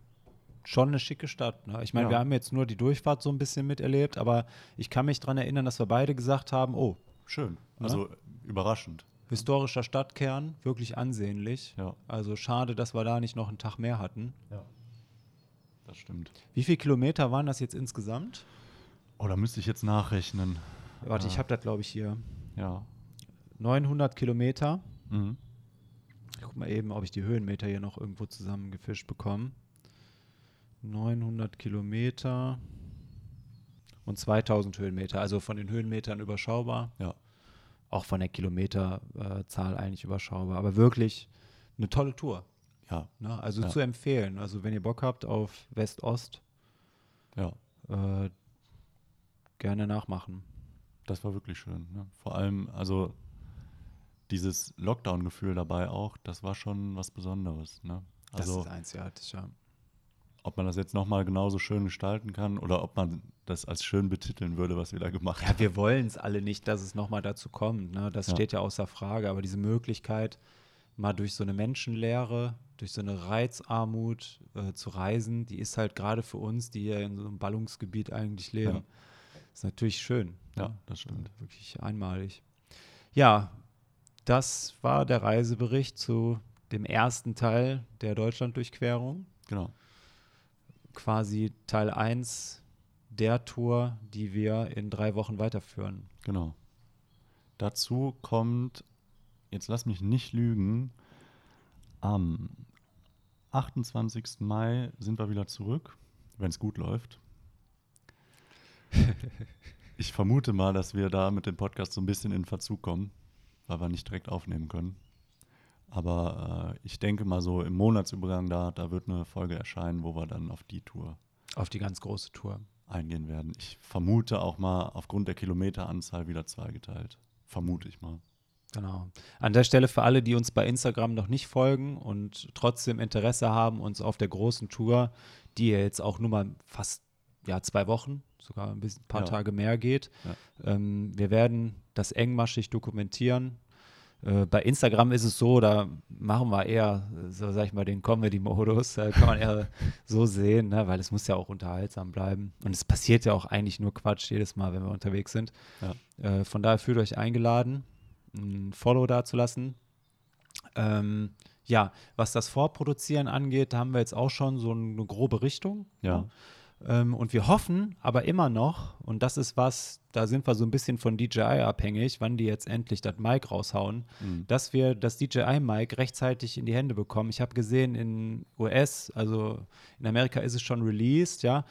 B: Schon eine schicke Stadt. Ne? Ich meine,
A: Ja.
B: wir haben jetzt nur die Durchfahrt so ein bisschen miterlebt, aber ich kann mich daran erinnern, dass wir beide gesagt haben, oh,
A: Schön. Also überraschend.
B: historischer Stadtkern, wirklich ansehnlich.
A: Ja.
B: Also schade, dass wir da nicht noch einen Tag mehr hatten.
A: Ja. Das stimmt.
B: Wie viele Kilometer waren das jetzt insgesamt?
A: Oh, da müsste ich jetzt nachrechnen.
B: Warte, ich
A: Ja.
B: habe das, glaube ich, hier.
A: Ja.
B: 900 Kilometer.
A: Mhm.
B: Ich guck mal eben, ob ich die Höhenmeter hier noch irgendwo zusammengefischt bekomme. 900 Kilometer und 2000 Höhenmeter. Also von den Höhenmetern überschaubar.
A: Ja.
B: Auch von der Kilometerzahl eigentlich überschaubar. Aber wirklich eine tolle Tour.
A: Ja.
B: Ne? Also
A: Ja.
B: zu empfehlen. Also wenn ihr Bock habt auf West-Ost,
A: Ja.
B: äh, gerne nachmachen.
A: Das war wirklich schön. Ne? Vor allem, also dieses Lockdown-Gefühl dabei auch, das war schon was Besonderes. Ne?
B: Das
A: Also
B: ist einzigartig, ja.
A: ob man das jetzt nochmal genauso schön gestalten kann oder ob man das als schön betiteln würde, was wir da gemacht
B: Ja,
A: haben.
B: wir wollen es alle nicht, dass es nochmal dazu kommt. Ne? Das
A: Ja.
B: steht ja außer Frage. Aber diese Möglichkeit, mal durch so eine Menschenleere, durch so eine Reizarmut äh, zu reisen, die ist halt gerade für uns, die hier in so einem Ballungsgebiet eigentlich leben,
A: Ja.
B: ist natürlich schön.
A: Ja,
B: ne?
A: das stimmt.
B: Wirklich einmalig. Ja, das war der Reisebericht zu dem ersten Teil der Deutschlanddurchquerung.
A: Genau.
B: Quasi Teil 1 der Tour, die wir in drei Wochen weiterführen.
A: Genau. Dazu kommt, jetzt lass mich nicht lügen, am 28. Mai sind wir wieder zurück, wenn es gut läuft. Ich vermute mal, dass wir da mit dem Podcast so ein bisschen in Verzug kommen, weil wir nicht direkt aufnehmen können. Aber äh, ich denke mal so im Monatsübergang da, da wird eine Folge erscheinen, wo wir dann auf die Tour
B: Auf die ganz große Tour.
A: eingehen werden. Ich vermute auch mal aufgrund der Kilometeranzahl wieder zweigeteilt. Vermute ich mal.
B: Genau. An der Stelle für alle, die uns bei Instagram noch nicht folgen und trotzdem Interesse haben, uns auf der großen Tour, die ja jetzt auch nur mal fast ja, zwei Wochen, sogar ein bisschen, paar
A: Ja.
B: Tage mehr geht. Ähm, wir werden das engmaschig dokumentieren. Äh, bei Instagram ist es so, da machen wir eher, so sag ich mal, den Comedy-Modus. Da kann man eher so sehen, ne? weil es muss ja auch unterhaltsam bleiben. Und es passiert ja auch eigentlich nur Quatsch jedes Mal, wenn wir unterwegs sind.
A: Ja.
B: Äh, von daher fühlt euch eingeladen, ein Follow dazulassen. Ähm, ja, was das Vorproduzieren angeht, da haben wir jetzt auch schon so eine grobe Richtung.
A: Ja.
B: Ähm, und wir hoffen aber immer noch, und das ist was, da sind wir so ein bisschen von DJI abhängig, wann die jetzt endlich das Mic raushauen,
A: Mhm.
B: dass wir das DJI-Mic rechtzeitig in die Hände bekommen. Ich habe gesehen, in US, also in Amerika ist es schon released, ja,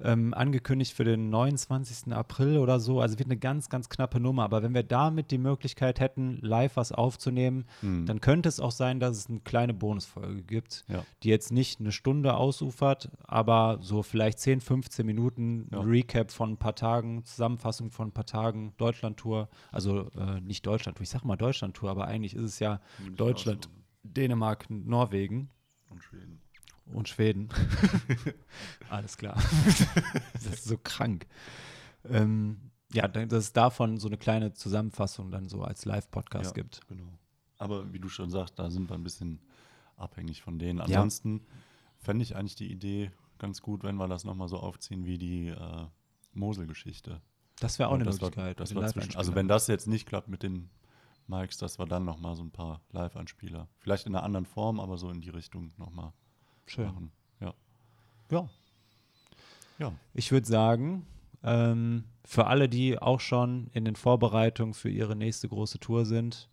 B: ähm, angekündigt für den 29. April oder so. Also wird eine ganz, ganz knappe Nummer. Aber wenn wir damit die Möglichkeit hätten, live was aufzunehmen,
A: Mhm.
B: dann könnte es auch sein, dass es eine kleine Bonusfolge gibt,
A: Ja.
B: die jetzt nicht eine Stunde ausufert, aber so vielleicht 10, 15 Minuten
A: Ja.
B: Recap von ein paar Tagen, Zusammenfassung von ein paar Tagen, Deutschlandtour, also äh, nicht Deutschlandtour, ich sag mal Deutschlandtour, aber eigentlich ist es ja Deutschland, Dänemark, Norwegen
A: Und Schweden.
B: Und Schweden. Alles klar. das ist so krank. Ähm, ja, dass es davon so eine kleine Zusammenfassung dann so als Live-Podcast
A: Ja.
B: gibt.
A: Genau. Aber wie du schon sagst, da sind wir ein bisschen abhängig von denen. Ansonsten fände ich eigentlich die Idee ganz gut, wenn wir das nochmal so aufziehen wie die äh, Mosel-Geschichte.
B: Das wäre auch eine
A: das war,
B: Möglichkeit. den
A: war zwischen, also wenn das jetzt nicht klappt mit den Mikes, dass wir dann nochmal so ein paar Live-Anspieler, vielleicht in einer anderen Form, aber so in die Richtung nochmal
B: Schön.
A: machen. Ja.
B: Ja.
A: Ja.
B: Ich würde sagen, ähm, für alle, die auch schon in den Vorbereitungen für ihre nächste große Tour sind,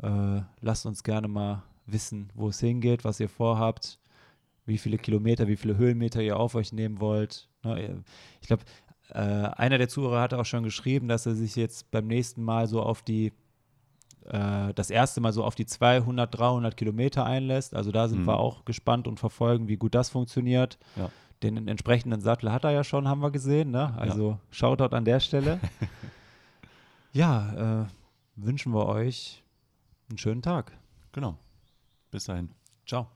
B: äh, lasst uns gerne mal wissen, wo es hingeht, was ihr vorhabt, wie viele Kilometer, wie viele Höhenmeter ihr auf euch nehmen wollt. Ne, ich glaube, äh, einer der Zuhörer hatte auch schon geschrieben, dass er sich jetzt beim nächsten Mal so auf die äh, das erste Mal so auf die 200, 300 Kilometer einlässt. Also da sind
A: Mhm.
B: wir auch gespannt und verfolgen, wie gut das funktioniert.
A: Ja.
B: Den entsprechenden Sattel hat er ja schon, haben wir gesehen. Ne? Also Shoutout an der Stelle. ja, äh, wünschen wir euch einen schönen Tag.
A: Genau. Bis dahin.
B: Ciao.